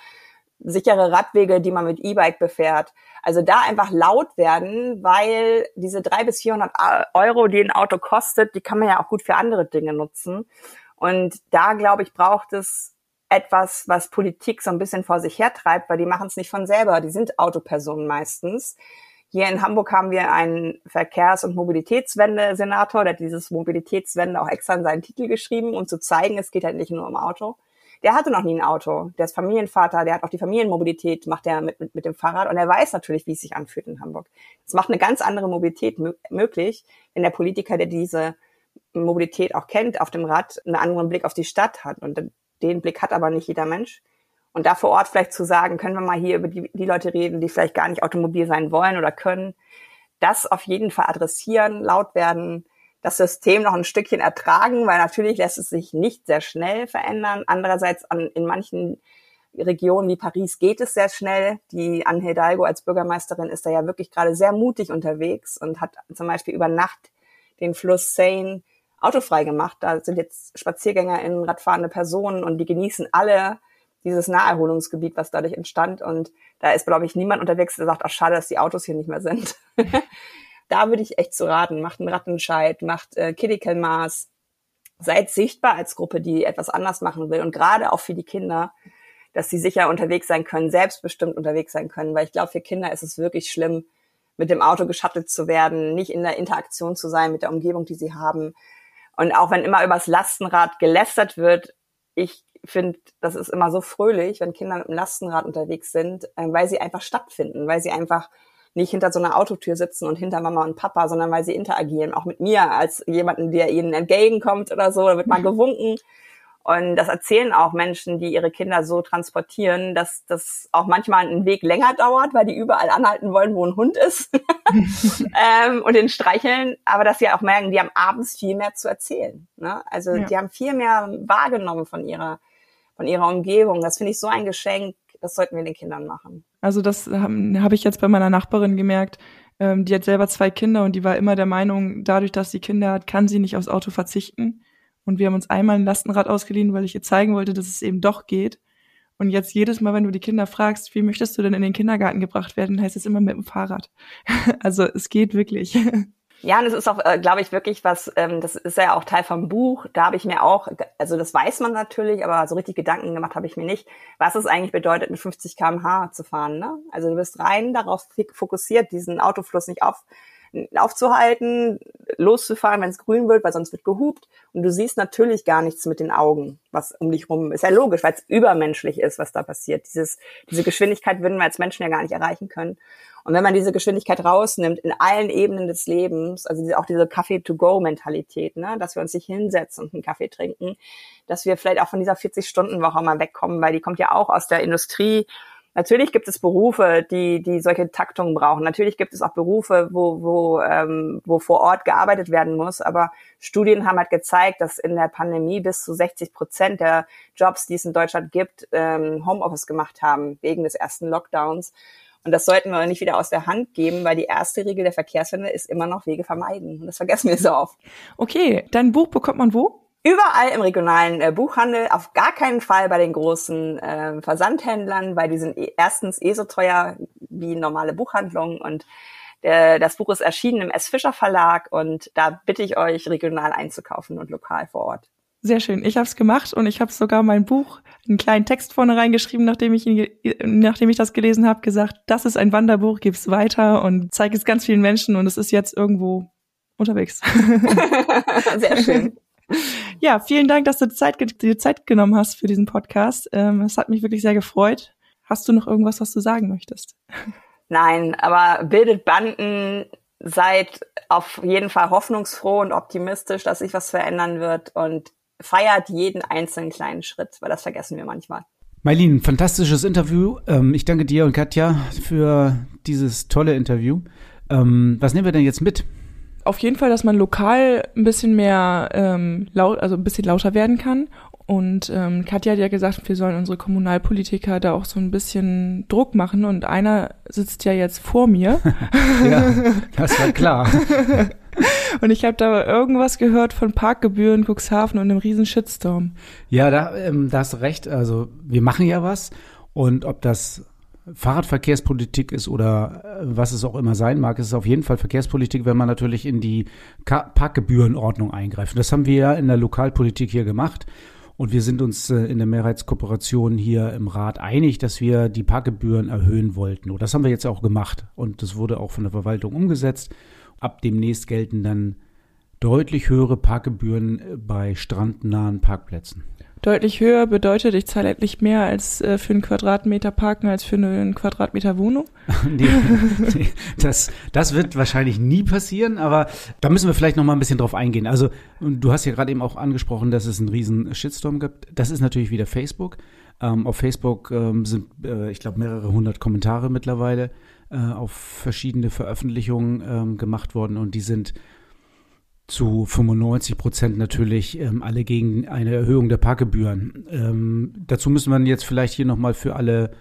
sichere Radwege, die man mit E-Bike befährt. Also da einfach laut werden, weil diese drei bis 400 Euro, die ein Auto kostet, die kann man ja auch gut für andere Dinge nutzen. Und da, glaube ich, braucht es etwas, was Politik so ein bisschen vor sich hertreibt, weil die machen es nicht von selber. Die sind Autopersonen meistens. Hier in Hamburg haben wir einen Verkehrs- und Mobilitätswende-Senator, der hat dieses Mobilitätswende auch extra in seinen Titel geschrieben, um zu zeigen, es geht halt nicht nur um Auto. Der hatte noch nie ein Auto. Der ist Familienvater, der hat auch die Familienmobilität, macht er mit, mit, mit dem Fahrrad und er weiß natürlich, wie es sich anfühlt in Hamburg. Es macht eine ganz andere Mobilität möglich, wenn der Politiker, der diese Mobilität auch kennt, auf dem Rad einen anderen Blick auf die Stadt hat. Und den Blick hat aber nicht jeder Mensch. Und da vor Ort vielleicht zu sagen, können wir mal hier über die, die Leute reden, die vielleicht gar nicht automobil sein wollen oder können, das auf jeden Fall adressieren, laut werden, das System noch ein Stückchen ertragen, weil natürlich lässt es sich nicht sehr schnell verändern. Andererseits an, in manchen Regionen wie Paris geht es sehr schnell. Die Anne Hidalgo als Bürgermeisterin ist da ja wirklich gerade sehr mutig unterwegs und hat zum Beispiel über Nacht den Fluss Seine autofrei gemacht. Da sind jetzt SpaziergängerInnen, radfahrende Personen und die genießen alle dieses Naherholungsgebiet, was dadurch entstand. Und da ist, glaube ich, niemand unterwegs, der sagt, ach schade, dass die Autos hier nicht mehr sind. (laughs) da würde ich echt zu raten, macht einen Rattenscheid, macht äh, Maß, seid sichtbar als Gruppe, die etwas anders machen will. Und gerade auch für die Kinder, dass sie sicher unterwegs sein können, selbstbestimmt unterwegs sein können. Weil ich glaube, für Kinder ist es wirklich schlimm, mit dem Auto geschattelt zu werden, nicht in der Interaktion zu sein mit der Umgebung, die sie haben. Und auch wenn immer übers Lastenrad gelästert wird, ich finde, das ist immer so fröhlich, wenn Kinder mit dem Lastenrad unterwegs sind, äh, weil sie einfach stattfinden, weil sie einfach nicht hinter so einer Autotür sitzen und hinter Mama und Papa, sondern weil sie interagieren, auch mit mir als jemanden, der ihnen entgegenkommt oder so, da wird mal gewunken. Und das erzählen auch Menschen, die ihre Kinder so transportieren, dass das auch manchmal ein Weg länger dauert, weil die überall anhalten wollen, wo ein Hund ist (laughs) (laughs) ähm, und den streicheln, aber dass sie auch merken, die haben abends viel mehr zu erzählen. Ne? Also ja. die haben viel mehr wahrgenommen von ihrer von ihrer Umgebung. Das finde ich so ein Geschenk, das sollten wir den Kindern machen. Also das habe hab ich jetzt bei meiner Nachbarin gemerkt. Ähm, die hat selber zwei Kinder und die war immer der Meinung, dadurch, dass sie Kinder hat, kann sie nicht aufs Auto verzichten. Und wir haben uns einmal ein Lastenrad ausgeliehen, weil ich ihr zeigen wollte, dass es eben doch geht. Und jetzt jedes Mal, wenn du die Kinder fragst, wie möchtest du denn in den Kindergarten gebracht werden, heißt es immer mit dem Fahrrad. (laughs) also es geht wirklich. Ja, und es ist auch, äh, glaube ich, wirklich was, ähm, das ist ja auch Teil vom Buch. Da habe ich mir auch, also das weiß man natürlich, aber so richtig Gedanken gemacht habe ich mir nicht, was es eigentlich bedeutet, mit 50 km/h zu fahren. Ne? Also du bist rein darauf fokussiert, diesen Autofluss nicht auf, aufzuhalten, loszufahren, wenn es grün wird, weil sonst wird gehupt. Und du siehst natürlich gar nichts mit den Augen, was um dich rum ist. Ja logisch, weil es übermenschlich ist, was da passiert. Dieses, diese Geschwindigkeit würden wir als Menschen ja gar nicht erreichen können. Und wenn man diese Geschwindigkeit rausnimmt in allen Ebenen des Lebens, also auch diese Kaffee-to-go-Mentalität, ne, dass wir uns nicht hinsetzen und einen Kaffee trinken, dass wir vielleicht auch von dieser 40-Stunden-Woche mal wegkommen, weil die kommt ja auch aus der Industrie. Natürlich gibt es Berufe, die, die solche Taktungen brauchen. Natürlich gibt es auch Berufe, wo, wo, ähm, wo vor Ort gearbeitet werden muss. Aber Studien haben halt gezeigt, dass in der Pandemie bis zu 60 Prozent der Jobs, die es in Deutschland gibt, ähm, Homeoffice gemacht haben wegen des ersten Lockdowns. Und das sollten wir nicht wieder aus der Hand geben, weil die erste Regel der Verkehrswende ist immer noch Wege vermeiden. Und das vergessen wir so oft. Okay, dein Buch bekommt man wo? Überall im regionalen äh, Buchhandel, auf gar keinen Fall bei den großen äh, Versandhändlern, weil die sind eh, erstens eh so teuer wie normale Buchhandlungen und äh, das Buch ist erschienen im S. Fischer Verlag und da bitte ich euch, regional einzukaufen und lokal vor Ort. Sehr schön. Ich habe es gemacht und ich habe sogar mein Buch, einen kleinen Text vorne reingeschrieben, nachdem ich ihn, nachdem ich das gelesen habe, gesagt, das ist ein Wanderbuch, gib's weiter und zeige es ganz vielen Menschen und es ist jetzt irgendwo unterwegs. (laughs) Sehr schön. (laughs) Ja, vielen Dank, dass du Zeit, dir Zeit genommen hast für diesen Podcast. Ähm, es hat mich wirklich sehr gefreut. Hast du noch irgendwas, was du sagen möchtest? Nein, aber bildet Banden, seid auf jeden Fall hoffnungsfroh und optimistisch, dass sich was verändern wird und feiert jeden einzelnen kleinen Schritt, weil das vergessen wir manchmal. Mailin, fantastisches Interview. Ähm, ich danke dir und Katja für dieses tolle Interview. Ähm, was nehmen wir denn jetzt mit? Auf jeden Fall, dass man lokal ein bisschen mehr ähm, laut, also ein bisschen lauter werden kann. Und ähm, Katja hat ja gesagt, wir sollen unsere Kommunalpolitiker da auch so ein bisschen Druck machen. Und einer sitzt ja jetzt vor mir. (laughs) ja, das war klar. (laughs) Und ich habe da irgendwas gehört von Parkgebühren, Cuxhaven und einem riesen Shitstorm. Ja, da, ähm, da hast du recht. Also wir machen ja was. Und ob das Fahrradverkehrspolitik ist oder äh, was es auch immer sein mag, ist es auf jeden Fall Verkehrspolitik, wenn man natürlich in die Parkgebührenordnung eingreift. Das haben wir ja in der Lokalpolitik hier gemacht. Und wir sind uns äh, in der Mehrheitskooperation hier im Rat einig, dass wir die Parkgebühren erhöhen wollten. Und das haben wir jetzt auch gemacht. Und das wurde auch von der Verwaltung umgesetzt. Ab demnächst gelten dann deutlich höhere Parkgebühren äh, bei strandnahen Parkplätzen. Deutlich höher bedeutet, ich zahle etlich mehr als äh, für einen Quadratmeter Parken als für einen Quadratmeter Wohnung? (laughs) nee, nee, das, das wird wahrscheinlich nie passieren, aber da müssen wir vielleicht noch mal ein bisschen drauf eingehen. Also du hast ja gerade eben auch angesprochen, dass es einen riesen Shitstorm gibt. Das ist natürlich wieder Facebook. Ähm, auf Facebook ähm, sind, äh, ich glaube, mehrere hundert Kommentare mittlerweile äh, auf verschiedene Veröffentlichungen ähm, gemacht worden und die sind zu 95 Prozent natürlich ähm, alle gegen eine Erhöhung der Parkgebühren. Ähm, dazu müssen wir jetzt vielleicht hier nochmal für alle,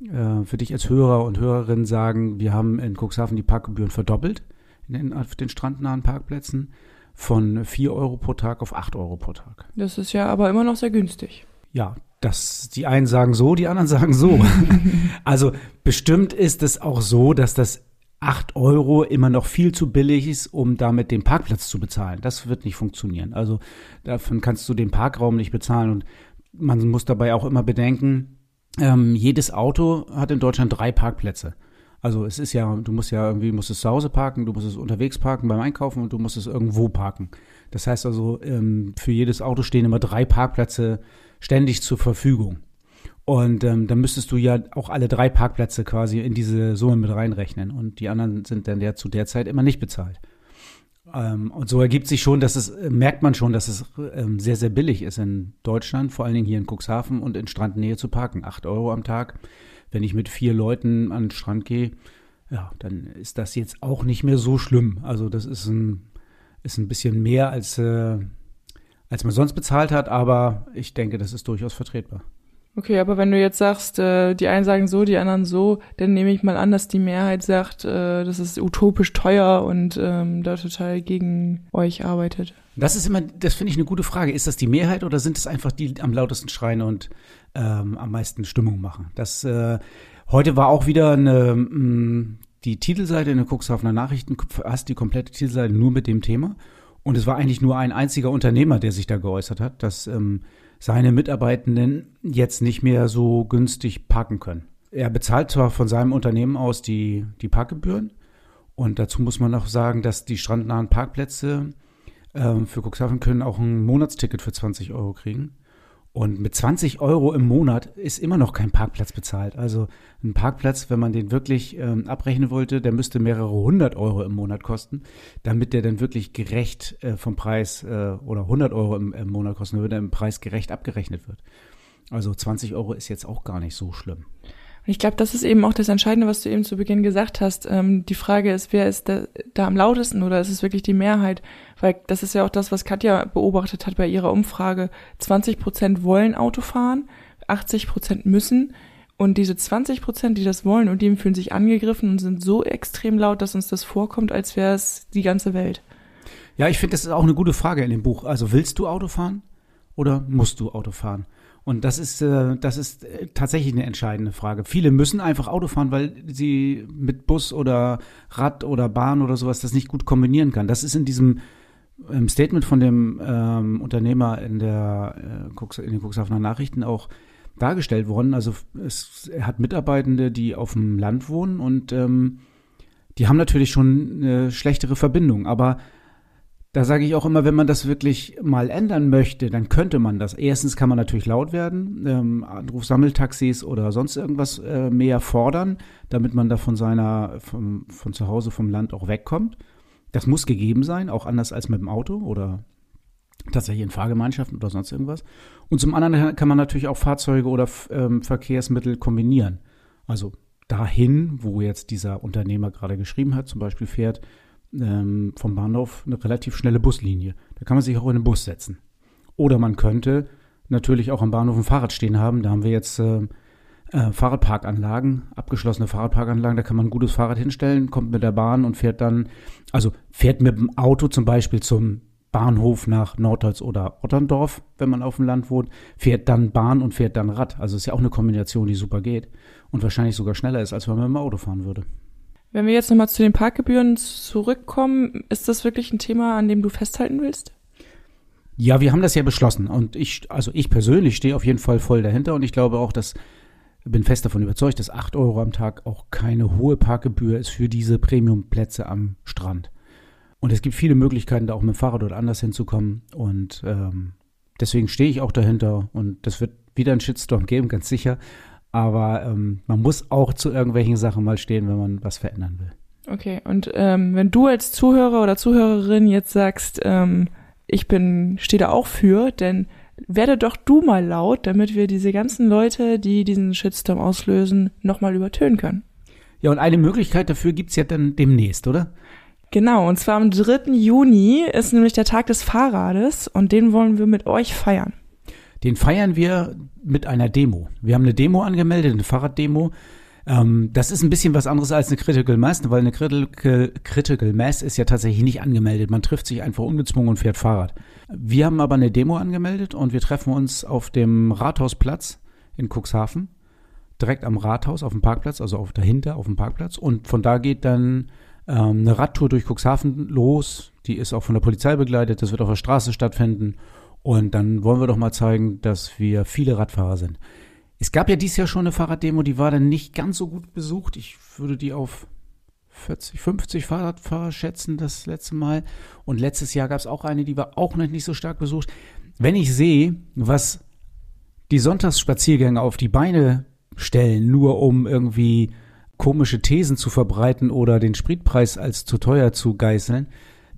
äh, für dich als Hörer und Hörerin sagen, wir haben in Cuxhaven die Parkgebühren verdoppelt in den, auf den strandnahen Parkplätzen von 4 Euro pro Tag auf 8 Euro pro Tag. Das ist ja aber immer noch sehr günstig. Ja, das, die einen sagen so, die anderen sagen so. (laughs) also bestimmt ist es auch so, dass das 8 Euro immer noch viel zu billig ist, um damit den Parkplatz zu bezahlen. Das wird nicht funktionieren. Also davon kannst du den Parkraum nicht bezahlen. Und man muss dabei auch immer bedenken, ähm, jedes Auto hat in Deutschland drei Parkplätze. Also es ist ja, du musst ja irgendwie, musst es zu Hause parken, du musst es unterwegs parken beim Einkaufen und du musst es irgendwo parken. Das heißt also, ähm, für jedes Auto stehen immer drei Parkplätze ständig zur Verfügung. Und ähm, dann müsstest du ja auch alle drei Parkplätze quasi in diese Summe mit reinrechnen. Und die anderen sind dann der zu der Zeit immer nicht bezahlt. Ähm, und so ergibt sich schon, dass es, äh, merkt man schon, dass es ähm, sehr, sehr billig ist in Deutschland, vor allen Dingen hier in Cuxhaven und in Strandnähe zu parken. Acht Euro am Tag. Wenn ich mit vier Leuten an den Strand gehe, ja, dann ist das jetzt auch nicht mehr so schlimm. Also das ist ein, ist ein bisschen mehr als, äh, als man sonst bezahlt hat, aber ich denke, das ist durchaus vertretbar. Okay, aber wenn du jetzt sagst, äh, die einen sagen so, die anderen so, dann nehme ich mal an, dass die Mehrheit sagt, äh, das ist utopisch teuer und ähm, da total gegen euch arbeitet. Das ist immer, das finde ich eine gute Frage. Ist das die Mehrheit oder sind es einfach die, die am lautesten schreien und ähm, am meisten Stimmung machen? Das äh, heute war auch wieder eine mh, mm, die Titelseite in der Cuxhavener Nachrichten, hast die komplette Titelseite nur mit dem Thema. Und es war eigentlich nur ein einziger Unternehmer, der sich da geäußert hat, dass ähm, seine Mitarbeitenden jetzt nicht mehr so günstig parken können. Er bezahlt zwar von seinem Unternehmen aus die, die Parkgebühren und dazu muss man auch sagen, dass die strandnahen Parkplätze äh, für Cuxhaven können auch ein Monatsticket für 20 Euro kriegen. Und mit 20 Euro im Monat ist immer noch kein Parkplatz bezahlt. Also ein Parkplatz, wenn man den wirklich ähm, abrechnen wollte, der müsste mehrere hundert Euro im Monat kosten, damit der dann wirklich gerecht äh, vom Preis äh, oder 100 Euro im, im Monat kosten würde, im Preis gerecht abgerechnet wird. Also 20 Euro ist jetzt auch gar nicht so schlimm. Und ich glaube, das ist eben auch das Entscheidende, was du eben zu Beginn gesagt hast. Ähm, die Frage ist, wer ist da, da am lautesten oder ist es wirklich die Mehrheit? Weil das ist ja auch das, was Katja beobachtet hat bei ihrer Umfrage. 20 Prozent wollen Auto fahren, 80 Prozent müssen. Und diese 20 Prozent, die das wollen und die fühlen sich angegriffen und sind so extrem laut, dass uns das vorkommt, als wäre es die ganze Welt. Ja, ich finde, das ist auch eine gute Frage in dem Buch. Also willst du Auto fahren oder musst du Auto fahren? Und das ist, äh, das ist äh, tatsächlich eine entscheidende Frage. Viele müssen einfach Auto fahren, weil sie mit Bus oder Rad oder Bahn oder sowas das nicht gut kombinieren kann. Das ist in diesem im Statement von dem ähm, Unternehmer in, der, äh, in den Cuxhavener Nachrichten auch dargestellt worden. Also es, er hat Mitarbeitende, die auf dem Land wohnen und ähm, die haben natürlich schon eine schlechtere Verbindung, aber da sage ich auch immer, wenn man das wirklich mal ändern möchte, dann könnte man das. Erstens kann man natürlich laut werden, ähm, Anrufsammeltaxis oder sonst irgendwas äh, mehr fordern, damit man da von seiner, vom, von zu Hause vom Land auch wegkommt. Das muss gegeben sein, auch anders als mit dem Auto oder tatsächlich in Fahrgemeinschaften oder sonst irgendwas. Und zum anderen kann man natürlich auch Fahrzeuge oder ähm, Verkehrsmittel kombinieren. Also dahin, wo jetzt dieser Unternehmer gerade geschrieben hat, zum Beispiel fährt, ähm, vom Bahnhof eine relativ schnelle Buslinie. Da kann man sich auch in den Bus setzen. Oder man könnte natürlich auch am Bahnhof ein Fahrrad stehen haben. Da haben wir jetzt äh, äh, Fahrradparkanlagen, abgeschlossene Fahrradparkanlagen. Da kann man ein gutes Fahrrad hinstellen, kommt mit der Bahn und fährt dann, also fährt mit dem Auto zum Beispiel zum Bahnhof nach Nordholz oder Otterndorf, wenn man auf dem Land wohnt, fährt dann Bahn und fährt dann Rad. Also ist ja auch eine Kombination, die super geht und wahrscheinlich sogar schneller ist, als wenn man mit dem Auto fahren würde. Wenn wir jetzt nochmal zu den Parkgebühren zurückkommen, ist das wirklich ein Thema, an dem du festhalten willst? Ja, wir haben das ja beschlossen und ich, also ich persönlich stehe auf jeden Fall voll dahinter und ich glaube auch, dass bin fest davon überzeugt, dass 8 Euro am Tag auch keine hohe Parkgebühr ist für diese Premiumplätze am Strand. Und es gibt viele Möglichkeiten, da auch mit dem Fahrrad oder anders hinzukommen. Und ähm, deswegen stehe ich auch dahinter und das wird wieder einen Shitstorm geben, ganz sicher. Aber ähm, man muss auch zu irgendwelchen Sachen mal stehen, wenn man was verändern will. Okay, und ähm, wenn du als Zuhörer oder Zuhörerin jetzt sagst, ähm, ich bin, stehe da auch für, denn werde doch du mal laut, damit wir diese ganzen Leute, die diesen Shitstorm auslösen, nochmal übertönen können. Ja, und eine Möglichkeit dafür gibt's ja dann demnächst, oder? Genau, und zwar am 3. Juni ist nämlich der Tag des Fahrrades und den wollen wir mit euch feiern. Den feiern wir mit einer Demo. Wir haben eine Demo angemeldet, eine Fahrraddemo. Ähm, das ist ein bisschen was anderes als eine Critical Mass, weil eine Critical, Critical Mass ist ja tatsächlich nicht angemeldet. Man trifft sich einfach ungezwungen und fährt Fahrrad. Wir haben aber eine Demo angemeldet und wir treffen uns auf dem Rathausplatz in Cuxhaven, direkt am Rathaus auf dem Parkplatz, also auf dahinter auf dem Parkplatz. Und von da geht dann ähm, eine Radtour durch Cuxhaven los. Die ist auch von der Polizei begleitet. Das wird auf der Straße stattfinden. Und dann wollen wir doch mal zeigen, dass wir viele Radfahrer sind. Es gab ja dieses Jahr schon eine Fahrraddemo, die war dann nicht ganz so gut besucht. Ich würde die auf 40, 50 Fahrradfahrer schätzen das letzte Mal. Und letztes Jahr gab es auch eine, die war auch noch nicht so stark besucht. Wenn ich sehe, was die Sonntagsspaziergänge auf die Beine stellen, nur um irgendwie komische Thesen zu verbreiten oder den Spritpreis als zu teuer zu geißeln,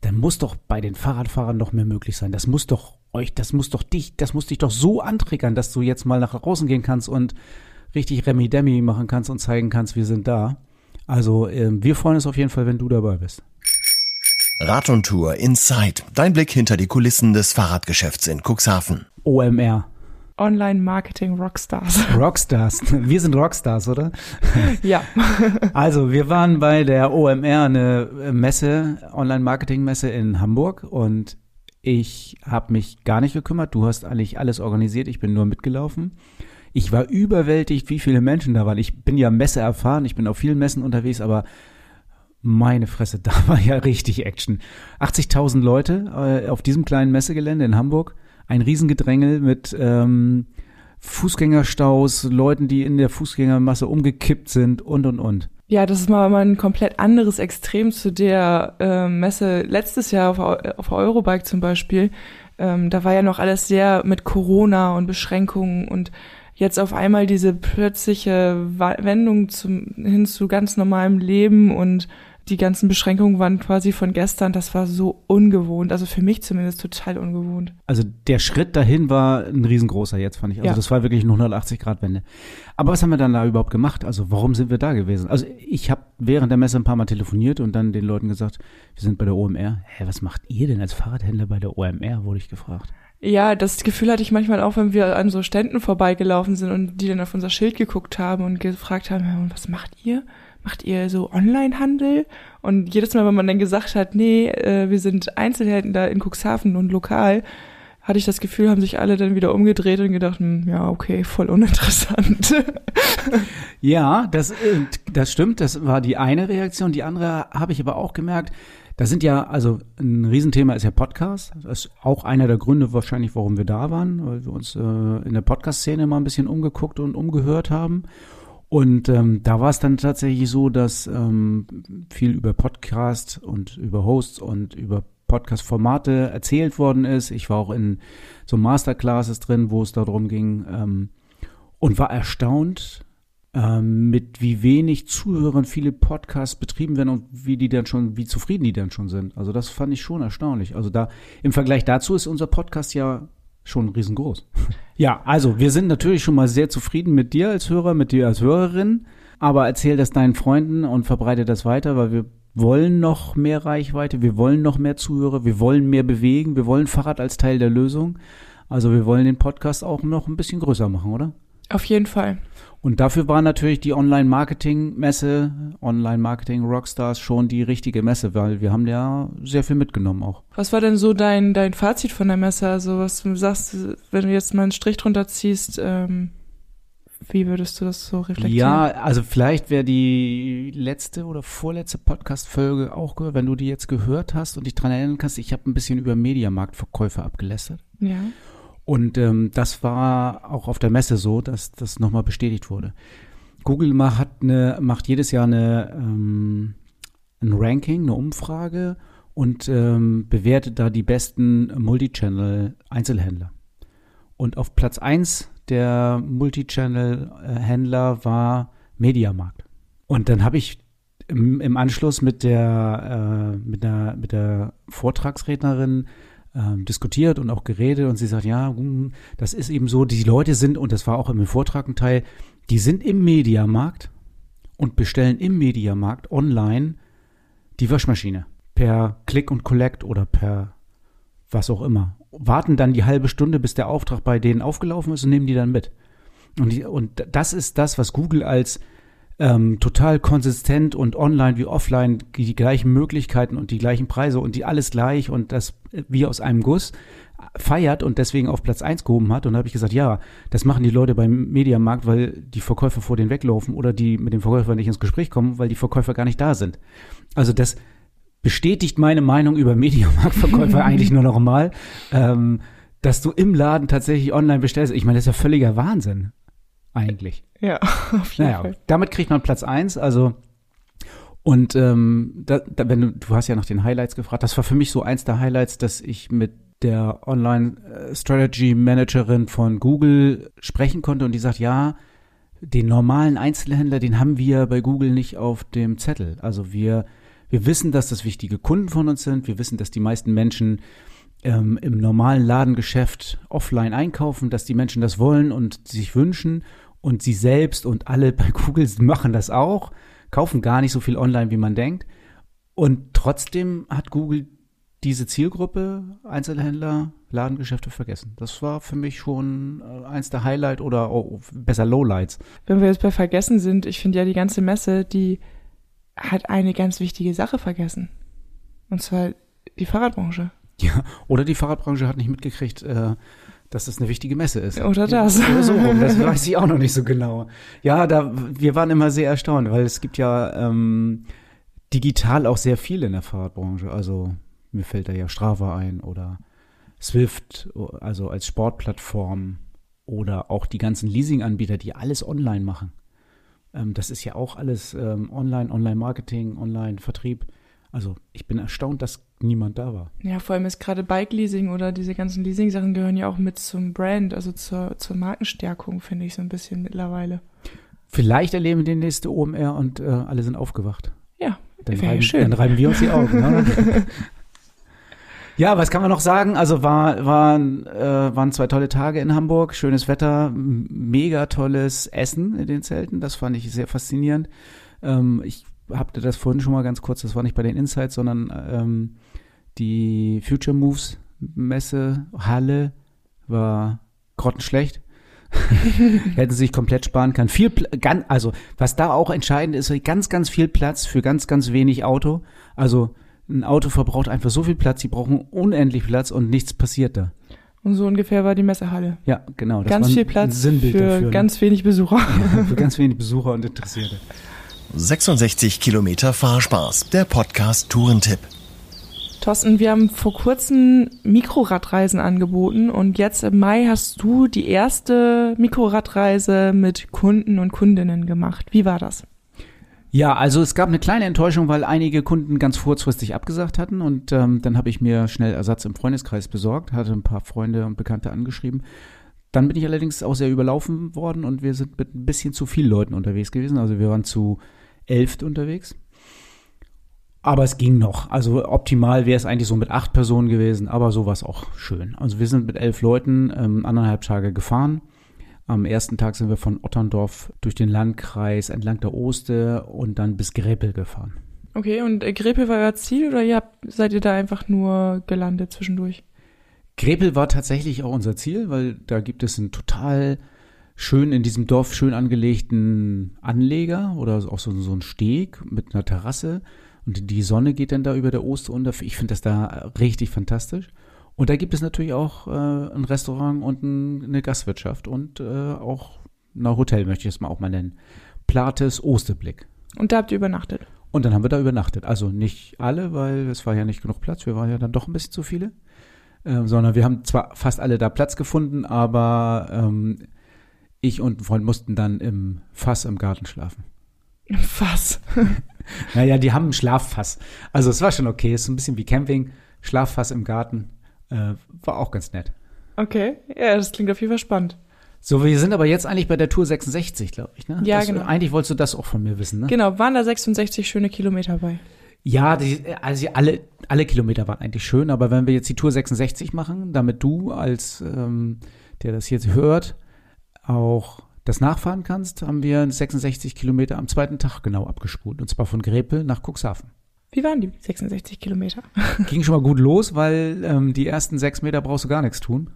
dann muss doch bei den Fahrradfahrern noch mehr möglich sein. Das muss doch euch, das muss doch dich, das muss dich doch so antriggern, dass du jetzt mal nach draußen gehen kannst und richtig Remi Demi machen kannst und zeigen kannst, wir sind da. Also äh, wir freuen uns auf jeden Fall, wenn du dabei bist. Rad und Tour Inside. Dein Blick hinter die Kulissen des Fahrradgeschäfts in Cuxhaven. OMR. Online-Marketing Rockstars. (laughs) Rockstars. Wir sind Rockstars, oder? (laughs) Ja. (laughs) Also, wir waren bei der OMR, eine Messe, Online-Marketing-Messe in Hamburg und ich habe mich gar nicht gekümmert. Du hast eigentlich alles organisiert. Ich bin nur mitgelaufen. Ich war überwältigt, wie viele Menschen da waren. Ich bin ja Messe erfahren. Ich bin auf vielen Messen unterwegs, aber meine Fresse, (laughs) da war ja richtig Action. 80.000 Leute äh, auf diesem kleinen Messegelände in Hamburg. Ein Riesengedrängel mit ähm, Fußgängerstaus, Leuten, die in der Fußgängermasse umgekippt sind und, und, und. Ja, das ist mal, mal ein komplett anderes Extrem zu der äh, Messe letztes Jahr auf, auf Eurobike zum Beispiel. Ähm, da war ja noch alles sehr mit Corona und Beschränkungen und jetzt auf einmal diese plötzliche Wendung zum, hin zu ganz normalem Leben und die ganzen Beschränkungen waren quasi von gestern. Das war so ungewohnt. Also für mich zumindest total ungewohnt. Also der Schritt dahin war ein riesengroßer jetzt, fand ich. Also ja. das war wirklich eine 180-Grad-Wende. Aber was haben wir dann da überhaupt gemacht? Also warum sind wir da gewesen? Also ich habe während der Messe ein paar Mal telefoniert und dann den Leuten gesagt, wir sind bei der OMR. Hä, was macht ihr denn als Fahrradhändler bei der OMR, wurde ich gefragt. Ja, das Gefühl hatte ich manchmal auch, wenn wir an so Ständen vorbeigelaufen sind und die dann auf unser Schild geguckt haben und gefragt haben, was macht ihr? Macht ihr so Online-Handel? Und jedes Mal, wenn man dann gesagt hat, nee, äh, wir sind Einzelhändler in Cuxhaven und lokal, hatte ich das Gefühl, haben sich alle dann wieder umgedreht und gedacht, hm, ja, okay, voll uninteressant. (laughs) ja, das, äh, das stimmt. Das war die eine Reaktion. Die andere habe ich aber auch gemerkt. Da sind ja, also ein Riesenthema ist ja Podcast. Das ist auch einer der Gründe wahrscheinlich, warum wir da waren, weil wir uns äh, in der Podcast-Szene mal ein bisschen umgeguckt und umgehört haben. Und ähm, da war es dann tatsächlich so, dass ähm, viel über Podcast und über Hosts und über Podcast-Formate erzählt worden ist. Ich war auch in so Masterclasses drin, wo es darum ging ähm, und war erstaunt, ähm, mit wie wenig Zuhörern viele Podcasts betrieben werden und wie die dann schon, wie zufrieden die dann schon sind. Also das fand ich schon erstaunlich. Also da im Vergleich dazu ist unser Podcast ja schon riesengroß. Ja, also wir sind natürlich schon mal sehr zufrieden mit dir als Hörer, mit dir als Hörerin, aber erzähl das deinen Freunden und verbreite das weiter, weil wir wollen noch mehr Reichweite, wir wollen noch mehr Zuhörer, wir wollen mehr bewegen, wir wollen Fahrrad als Teil der Lösung. Also wir wollen den Podcast auch noch ein bisschen größer machen, oder? Auf jeden Fall. Und dafür war natürlich die Online-Marketing-Messe, Online-Marketing-Rockstars schon die richtige Messe, weil wir haben ja sehr viel mitgenommen auch. Was war denn so dein, dein Fazit von der Messe? Also was du sagst, wenn du jetzt mal einen Strich drunter ziehst, ähm, wie würdest du das so reflektieren? Ja, also vielleicht wäre die letzte oder vorletzte Podcast-Folge auch gehört, wenn du die jetzt gehört hast und dich dran erinnern kannst, ich habe ein bisschen über Mediamarktverkäufe abgelästert. Ja. Und ähm, das war auch auf der Messe so, dass das nochmal bestätigt wurde. Google macht, eine, macht jedes Jahr eine, ähm, ein Ranking, eine Umfrage und ähm, bewertet da die besten Multichannel-Einzelhändler. Und auf Platz eins der Multichannel-Händler war Mediamarkt. Und dann habe ich im, im, Anschluss mit der, äh, mit der, mit der Vortragsrednerin äh, diskutiert und auch geredet und sie sagt, ja, hm, das ist eben so, die Leute sind, und das war auch im Vortrag ein Teil, die sind im Mediamarkt und bestellen im Mediamarkt online die Waschmaschine per Click und Collect oder per was auch immer. Warten dann die halbe Stunde, bis der Auftrag bei denen aufgelaufen ist und nehmen die dann mit. Und, die, und das ist das, was Google als ähm, total konsistent und online wie offline die gleichen Möglichkeiten und die gleichen Preise und die alles gleich und das wie aus einem Guss feiert und deswegen auf Platz eins gehoben hat. Und da habe ich gesagt, ja, das machen die Leute beim Mediamarkt, weil die Verkäufer vor denen weglaufen oder die mit dem Verkäufer nicht ins Gespräch kommen, weil die Verkäufer gar nicht da sind. Also das bestätigt meine Meinung über Mediamarktverkäufer (laughs) eigentlich nur noch mal, ähm, dass du im Laden tatsächlich online bestellst. Ich meine, das ist ja völliger Wahnsinn. Eigentlich. Ja, (laughs) auf jeden naja, Fall. Damit kriegt man Platz eins, also und ähm, da, da, wenn du, du hast ja nach den Highlights gefragt, das war für mich so eins der Highlights, dass ich mit der Online äh, Strategy Managerin von Google sprechen konnte und die sagt, ja, den normalen Einzelhändler, den haben wir bei Google nicht auf dem Zettel. Also wir, wir wissen, dass das wichtige Kunden von uns sind. Wir wissen, dass die meisten Menschen ähm, im normalen Ladengeschäft offline einkaufen, dass die Menschen das wollen und sich wünschen. Und sie selbst und alle bei Google (laughs) machen das auch, kaufen gar nicht so viel online, wie man denkt. Und trotzdem hat Google diese Zielgruppe, Einzelhändler, Ladengeschäfte vergessen. Das war für mich schon äh, eins der Highlight oder oh, besser Lowlights. Wenn wir jetzt bei vergessen sind, ich finde ja die ganze Messe, die hat eine ganz wichtige Sache vergessen. Und zwar die Fahrradbranche. Ja, oder die Fahrradbranche hat nicht mitgekriegt, äh, dass das eine wichtige Messe ist. Oder das. Oder so rum, das (laughs) weiß ich auch noch nicht so genau. Ja, da, wir waren immer sehr erstaunt, weil es gibt ja ähm, digital auch sehr viel in der Fahrradbranche. Also mir fällt da ja Strava ein oder Swift, also als Sportplattform oder auch die ganzen Leasing-Anbieter, die alles online machen. Ähm, das ist ja auch alles ähm, online, Online-Marketing, Online-Vertrieb. Also ich bin erstaunt, dass niemand da war. Ja, vor allem ist gerade Bike-Leasing oder diese ganzen Leasing-Sachen gehören ja auch mit zum Brand, also zur, zur Markenstärkung, finde ich so ein bisschen mittlerweile. Vielleicht erleben wir den nächste OMR und äh, alle sind aufgewacht. Ja, Dann ja reiben, schön. dann reiben wir uns die Augen. Ne? (laughs) ja, was kann man noch sagen? Also war, waren, äh, waren zwei tolle Tage in Hamburg, schönes Wetter, mega tolles Essen in den Zelten. Das fand ich sehr faszinierend. Ähm, ich habte das vorhin schon mal ganz kurz, das war nicht bei den Insights, sondern ähm, die Future Moves Messe, Halle war grottenschlecht. (laughs) Hätten sie sich komplett sparen können. Viel, Pl- gan- also was da auch entscheidend ist, ganz, ganz viel Platz für ganz, ganz wenig Auto. Also ein Auto verbraucht einfach so viel Platz, sie brauchen unendlich Platz und nichts passiert da. Und so ungefähr war die Messehalle. Ja, genau. Das ganz viel Platz für dafür, ne? ganz wenig Besucher. ja, für (laughs) ganz wenig Besucher und Interessierte. 66 Kilometer Fahrspaß, der Podcast Tourentipp. Thorsten, wir haben vor kurzem Mikroradreisen angeboten und jetzt im Mai hast du die erste Mikroradreise mit Kunden und Kundinnen gemacht. Wie war das? Ja, also es gab eine kleine Enttäuschung, weil einige Kunden ganz kurzfristig abgesagt hatten und ähm, dann habe ich mir schnell Ersatz im Freundeskreis besorgt, hatte ein paar Freunde und Bekannte angeschrieben. Dann bin ich allerdings auch sehr überlaufen worden und wir sind mit ein bisschen zu vielen Leuten unterwegs gewesen. Also wir waren zu elf unterwegs. Aber es ging noch. Also optimal wäre es eigentlich so mit acht Personen gewesen, aber so war es auch schön. Also wir sind mit elf Leuten ähm, anderthalb Tage gefahren. Am ersten Tag sind wir von Otterndorf durch den Landkreis entlang der Oste und dann bis Grepel gefahren. Okay, und äh, Grepel war euer Ziel oder ihr habt, seid ihr da einfach nur gelandet zwischendurch? Grepel war tatsächlich auch unser Ziel, weil da gibt es einen total schön in diesem Dorf schön angelegten Anleger oder auch so, so einen Steg mit einer Terrasse und die Sonne geht dann da über der Oste unter. Ich finde das da richtig fantastisch. Und da gibt es natürlich auch äh, ein Restaurant und ein, eine Gastwirtschaft und äh, auch ein Hotel, möchte ich es mal auch mal nennen. Plates Osteblick. Und da habt ihr übernachtet. Und dann haben wir da übernachtet. Also nicht alle, weil es war ja nicht genug Platz. Wir waren ja dann doch ein bisschen zu viele. Ähm, sondern wir haben zwar fast alle da Platz gefunden, aber ähm, ich und ein Freund mussten dann im Fass im Garten schlafen. Was? (laughs) Naja, die haben ein Schlaffass. Also es war schon okay. Es ist so ein bisschen wie Camping. Schlaffass im Garten. Äh, war auch ganz nett. Okay, ja, das klingt auf jeden Fall spannend. So, wir sind aber jetzt eigentlich bei der Tour 66, glaube ich, ne? Ja, das, genau. Eigentlich wolltest du das auch von mir wissen, ne? Genau, waren da 66 schöne Kilometer bei. Ja, die, also alle, alle Kilometer waren eigentlich schön, aber wenn wir jetzt die Tour 66 machen, damit du als, ähm, der das jetzt hört, auch das nachfahren kannst, haben wir 66 Kilometer am zweiten Tag genau abgespult. Und zwar von Grepel nach Cuxhaven. Wie waren die 66 Kilometer? (laughs) Ging schon mal gut los, weil ähm, die ersten sechs Meter brauchst du gar nichts tun.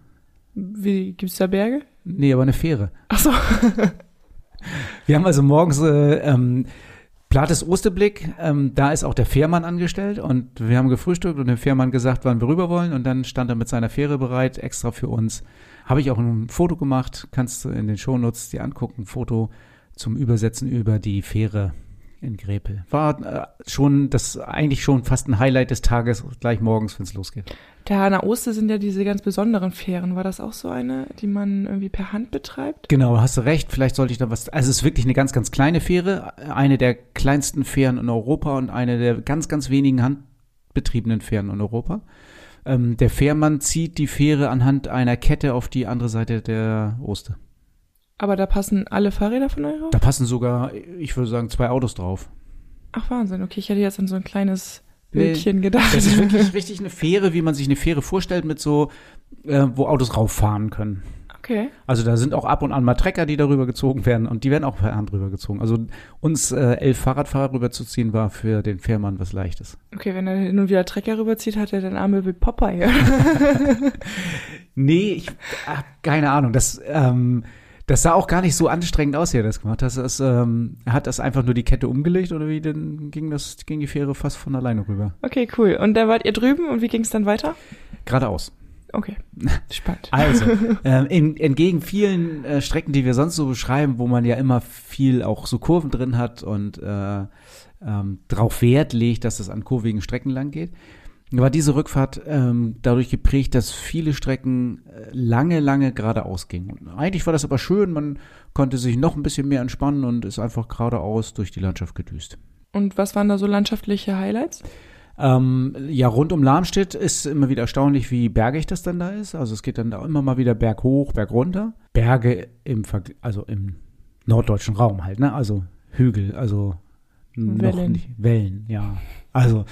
Wie gibt's da Berge? Nee, aber eine Fähre. Ach so. Wir haben also morgens äh, ähm, Plates Osterblick, ähm, da ist auch der Fährmann angestellt und wir haben gefrühstückt und dem Fährmann gesagt, wann wir rüber wollen und dann stand er mit seiner Fähre bereit, extra für uns. Habe ich auch ein Foto gemacht, kannst du in den Shownotes dir angucken, Foto zum Übersetzen über die Fähre in Grepel. War äh, schon das eigentlich schon fast ein Highlight des Tages, gleich morgens, wenn es losgeht. Der Oster sind ja diese ganz besonderen Fähren. War das auch so eine, die man irgendwie per Hand betreibt? Genau, hast du recht. Vielleicht sollte ich da was. Also es ist wirklich eine ganz, ganz kleine Fähre, eine der kleinsten Fähren in Europa und eine der ganz, ganz wenigen handbetriebenen Fähren in Europa. Ähm, der Fährmann zieht die Fähre anhand einer Kette auf die andere Seite der Oster. Aber da passen alle Fahrräder von euch drauf? Da passen sogar, ich würde sagen, zwei Autos drauf. Ach Wahnsinn, okay, ich hätte jetzt an so ein kleines Bildchen gedacht. Das ist (laughs) wirklich richtig eine Fähre, wie man sich eine Fähre vorstellt, mit so, äh, wo Autos rauffahren können. okay. Also da sind auch ab und an mal Trecker, die darüber gezogen werden und die werden auch per Hand rübergezogen. Also uns äh, elf Fahrradfahrer rüberzuziehen war für den Fährmann was Leichtes. Okay, wenn er hin und wieder Trecker rüberzieht, hat er dann Arme wie Popeye. (laughs) Nee, ich hab keine Ahnung. Das, ähm, das sah auch gar nicht so anstrengend aus, wie er das gemacht hat. Das, ist, ähm, er hat das einfach nur die Kette umgelegt oder wie, dann ging das, ging die Fähre fast von alleine rüber. Okay, cool. Und dann wart ihr drüben und wie ging es dann weiter? Geradeaus. Okay, spannend. (laughs) Also, (laughs) ähm, in, entgegen vielen äh, Strecken, die wir sonst so beschreiben, wo man ja immer viel auch so Kurven drin hat und äh, ähm, darauf Wert legt, dass es an kurvigen Strecken lang geht, war diese Rückfahrt ähm, dadurch geprägt, dass viele Strecken äh, lange, lange geradeaus gingen. Und eigentlich war das aber schön, man konnte sich noch ein bisschen mehr entspannen und ist einfach geradeaus durch die Landschaft gedüst. Und was waren da so landschaftliche Highlights? Ähm, ja, rund um Lamstedt ist immer wieder erstaunlich, wie bergig das dann da ist. Also es geht dann da immer mal wieder Berg hoch, Berg runter. Berge im, Verg- also im norddeutschen Raum halt, ne? Also Hügel, also noch Wellen. nicht Wellen, ja. Also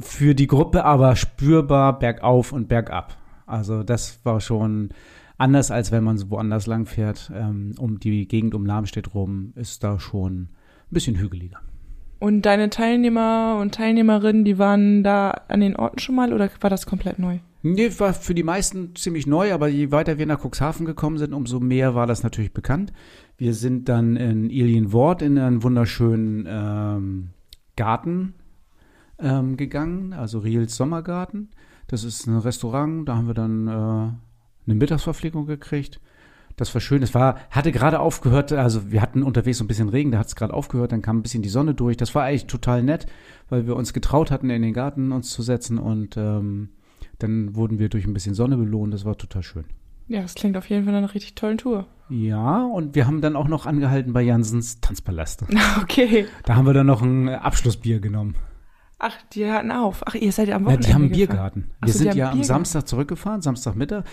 für die Gruppe aber spürbar bergauf und bergab. Also das war schon anders, als wenn man so woanders lang fährt. Ähm, um die Gegend um Lamstedt rum ist da schon ein bisschen hügeliger. Und deine Teilnehmer und Teilnehmerinnen, die waren da an den Orten schon mal oder war das komplett neu? Nee, war für die meisten ziemlich neu, aber je weiter wir nach Cuxhaven gekommen sind, umso mehr war das natürlich bekannt. Wir sind dann in Ilienwort in einen wunderschönen ähm, Garten ähm, gegangen, also Riels Sommergarten. Das ist ein Restaurant, da haben wir dann äh, eine Mittagsverpflegung gekriegt. Das war schön. Es war, hatte gerade aufgehört, also wir hatten unterwegs so ein bisschen Regen, da hat es gerade aufgehört, dann kam ein bisschen die Sonne durch. Das war eigentlich total nett, weil wir uns getraut hatten, in den Garten uns zu setzen und ähm, dann wurden wir durch ein bisschen Sonne belohnt. Das war total schön. Ja, das klingt auf jeden Fall nach einer richtig tollen Tour. Ja, und wir haben dann auch noch angehalten bei Jansens Tanzpalast. (laughs) Okay. Da haben wir dann noch ein Abschlussbier genommen. Ach, die hatten auf. Ach, ihr seid ja am Ja, Wochenende die haben einen. Biergarten. Wir so, sind ja am. Samstag zurückgefahren, Samstagmittag.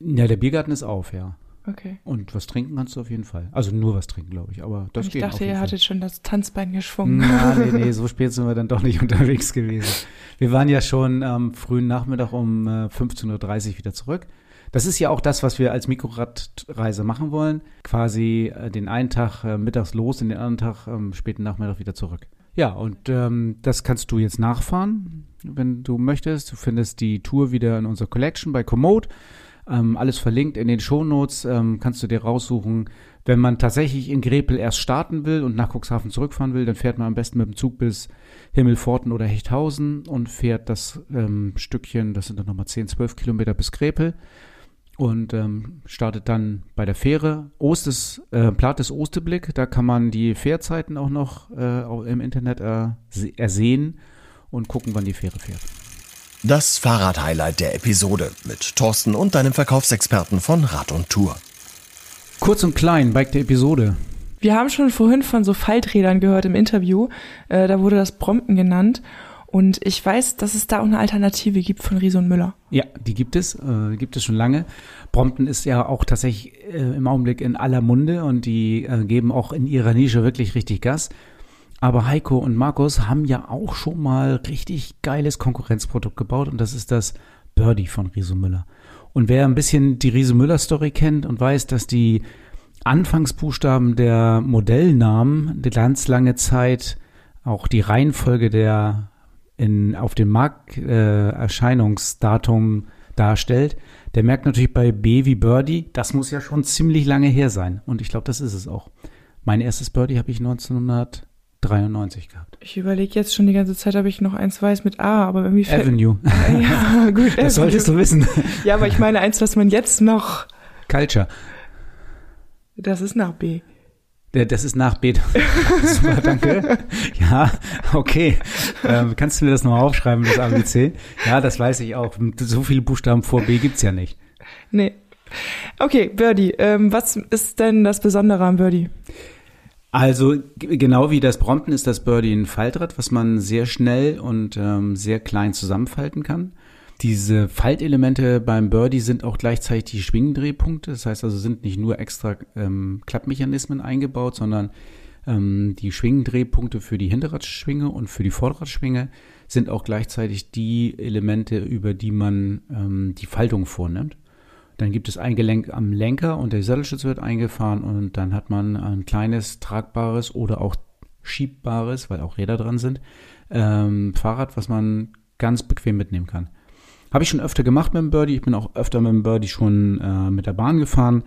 Ja, der Biergarten ist auf, ja. Okay. Und was trinken kannst du auf jeden Fall. Also nur was trinken, glaube ich. Aber das ich geht auf dachte, ihr hattet schon das Tanzbein geschwungen. Na, (laughs) nee, nee, so spät sind wir dann doch nicht (laughs) unterwegs gewesen. Wir waren ja schon am frühen Nachmittag um äh, 15.30 Uhr wieder zurück. Das ist ja auch das, was wir als Mikroradreise machen wollen. Quasi äh, den einen Tag äh, mittags los, den anderen Tag ähm, späten Nachmittag wieder zurück. Ja, und ähm, das kannst du jetzt nachfahren, wenn du möchtest. Du findest die Tour wieder in unserer Collection bei Komoot. Ähm, alles verlinkt in den Shownotes, ähm, kannst du dir raussuchen. Wenn man tatsächlich in Grepel erst starten will und nach Cuxhaven zurückfahren will, dann fährt man am besten mit dem Zug bis Himmelforten oder Hechthausen und fährt das ähm, Stückchen, das sind dann nochmal 10, 12 Kilometer bis Grepel und ähm, startet dann bei der Fähre. Ostes, äh, Plates Osteblick, da kann man die Fährzeiten auch noch äh, auch im Internet äh, se- ersehen und gucken, wann die Fähre fährt. Das Fahrrad-Highlight der Episode mit Thorsten und deinem Verkaufsexperten von Rad und Tour. Kurz und klein, Bike der Episode. Wir haben schon vorhin von so Falträdern gehört im Interview. Äh, da wurde das Brompton genannt. Und ich weiß, dass es da auch eine Alternative gibt von Riese und Müller. Ja, die gibt es, äh, gibt es schon lange. Brompton ist ja auch tatsächlich äh, im Augenblick in aller Munde und die äh, geben auch in ihrer Nische wirklich richtig Gas. Aber Heiko und Markus haben ja auch schon mal richtig geiles Konkurrenzprodukt gebaut und das ist das Birdie von Riese Müller. Und wer ein bisschen die Riese Müller Story kennt und weiß, dass die Anfangsbuchstaben der Modellnamen die ganz lange Zeit auch die Reihenfolge der in, auf dem Markterscheinungsdatum äh, darstellt, der merkt natürlich bei B wie Birdie, das muss ja schon ziemlich lange her sein. Und ich glaube, das ist es auch. Mein erstes Birdie habe ich 1993 gehabt. Ich überlege jetzt schon die ganze Zeit, ob ich noch eins weiß mit A, aber irgendwie fällt Avenue. (laughs) ja, gut. Das Avenue. solltest du wissen. Ja, aber ich meine eins, was man jetzt noch. Culture. Das ist nach B. Das ist nach B. (laughs) Super, danke. Ja, okay. Ähm, kannst du mir das noch aufschreiben, das ABC? Ja, das weiß ich auch. So viele Buchstaben vor B gibt's ja nicht. Nee. Okay, Birdie. Ähm, was ist denn das Besondere am Birdie? Also genau wie das Brompton ist das Birdie ein Faltrad, was man sehr schnell und ähm, sehr klein zusammenfalten kann. Diese Faltelemente beim Birdie sind auch gleichzeitig die Schwingendrehpunkte. Das heißt also, sind nicht nur extra ähm, Klappmechanismen eingebaut, sondern ähm, die Schwingendrehpunkte für die Hinterradschwinge und für die Vorderradschwinge sind auch gleichzeitig die Elemente, über die man ähm, die Faltung vornimmt. Dann gibt es ein Gelenk am Lenker und der Sattelschutz wird eingefahren und dann hat man ein kleines tragbares oder auch schiebbares, weil auch Räder dran sind, ähm, Fahrrad, was man ganz bequem mitnehmen kann. Habe ich schon öfter gemacht mit dem Birdie. Ich bin auch öfter mit dem Birdie schon äh, mit der Bahn gefahren.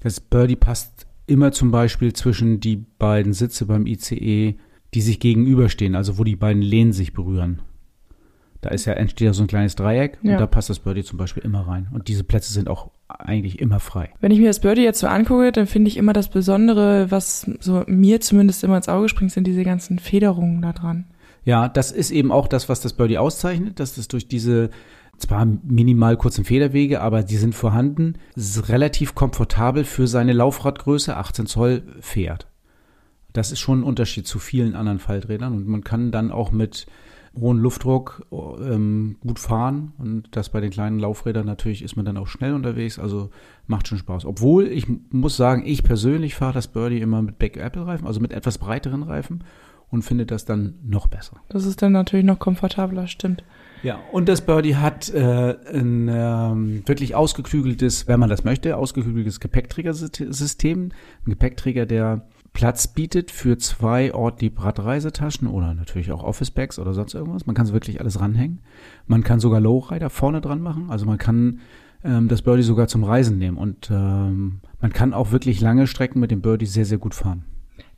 Das Birdie passt immer zum Beispiel zwischen die beiden Sitze beim ICE, die sich gegenüberstehen, also wo die beiden Lehnen sich berühren. Da ist ja, entsteht ja so ein kleines Dreieck ja. und da passt das Birdie zum Beispiel immer rein. Und diese Plätze sind auch eigentlich immer frei. Wenn ich mir das Birdie jetzt so angucke, dann finde ich immer das Besondere, was so mir zumindest immer ins Auge springt, sind diese ganzen Federungen da dran. Ja, das ist eben auch das, was das Birdie auszeichnet, dass das durch diese zwar minimal kurzen Federwege, aber die sind vorhanden. Es ist relativ komfortabel für seine Laufradgröße, 18 Zoll fährt. Das ist schon ein Unterschied zu vielen anderen Falträdern und man kann dann auch mit hohem Luftdruck ähm, gut fahren und das bei den kleinen Laufrädern natürlich ist man dann auch schnell unterwegs, also macht schon Spaß. Obwohl ich muss sagen, ich persönlich fahre das Birdie immer mit Back Apple Reifen, also mit etwas breiteren Reifen und finde das dann noch besser. Das ist dann natürlich noch komfortabler, stimmt. Ja, und das Birdie hat äh, ein ähm, wirklich ausgeklügeltes, wenn man das möchte, ausgeklügeltes Gepäckträgersystem. Ein Gepäckträger, der Platz bietet für zwei Ortlieb Radreisetaschen oder natürlich auch Office Bags oder sonst irgendwas. Man kann es wirklich alles ranhängen. Man kann sogar Lowrider vorne dran machen. Also man kann ähm, das Birdie sogar zum Reisen nehmen. Und ähm, man kann auch wirklich lange Strecken mit dem Birdie sehr, sehr gut fahren.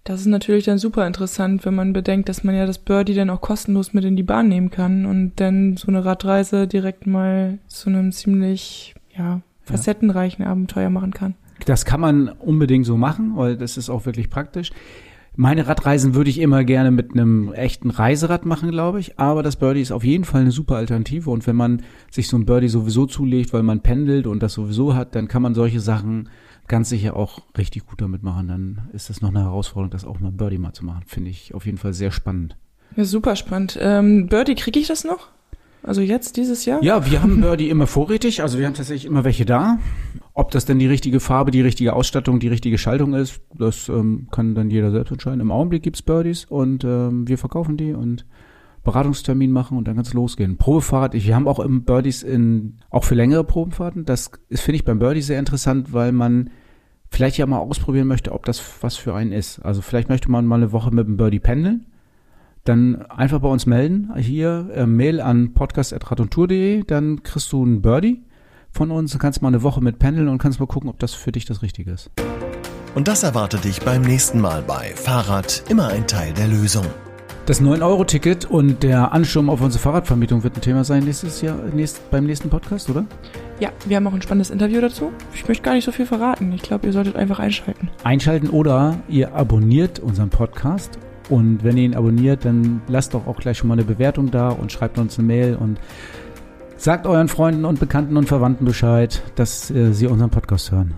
Das ist natürlich dann super interessant, wenn man bedenkt, dass man ja das Birdie dann auch kostenlos mit in die Bahn nehmen kann und dann so eine Radreise direkt mal zu einem ziemlich, ja, facettenreichen. Abenteuer machen kann. Das kann man unbedingt so machen, weil das ist auch wirklich praktisch. Meine Radreisen würde ich immer gerne mit einem echten Reiserad machen, glaube ich. Aber das Birdie ist auf jeden Fall eine super Alternative. Und wenn man sich so ein Birdie sowieso zulegt, weil man pendelt und das sowieso hat, dann kann man solche Sachen ganz sicher auch richtig gut damit machen. Dann ist das noch eine Herausforderung, das auch mal Birdie mal zu machen. Finde ich auf jeden Fall sehr spannend. Ja, super spannend. Ähm, Birdie, kriege ich das noch? Also jetzt dieses Jahr? Ja, wir haben Birdie immer vorrätig. Also wir haben tatsächlich immer welche da. Ob das denn die richtige Farbe, die richtige Ausstattung, die richtige Schaltung ist, das ähm, kann dann jeder selbst entscheiden. Im Augenblick gibt's Birdies und ähm, wir verkaufen die und Beratungstermin machen und dann kann's losgehen. Probefahrt, wir haben auch im Birdies in, auch für längere Probenfahrten. Das finde ich, beim Birdie sehr interessant, weil man vielleicht ja mal ausprobieren möchte, ob das was für einen ist. Also vielleicht möchte man mal eine Woche mit dem Birdie pendeln. Dann einfach bei uns melden. Hier äh, Mail an podcast.radontour.de, dann kriegst du einen Birdie von uns und kannst mal eine Woche mit pendeln und kannst mal gucken, ob das für dich das Richtige ist. Und das erwartet dich beim nächsten Mal bei Fahrrad immer ein Teil der Lösung. Das 9-Euro-Ticket und der Ansturm auf unsere Fahrradvermietung wird ein Thema sein nächstes Jahr, nächst, beim nächsten Podcast, oder? Ja, wir haben auch ein spannendes Interview dazu. Ich möchte gar nicht so viel verraten. Ich glaube, ihr solltet einfach einschalten. Einschalten oder ihr abonniert unseren Podcast. Und wenn ihr ihn abonniert, dann lasst doch auch gleich schon mal eine Bewertung da und schreibt uns eine Mail und sagt euren Freunden und Bekannten und Verwandten Bescheid, dass äh, sie unseren Podcast hören.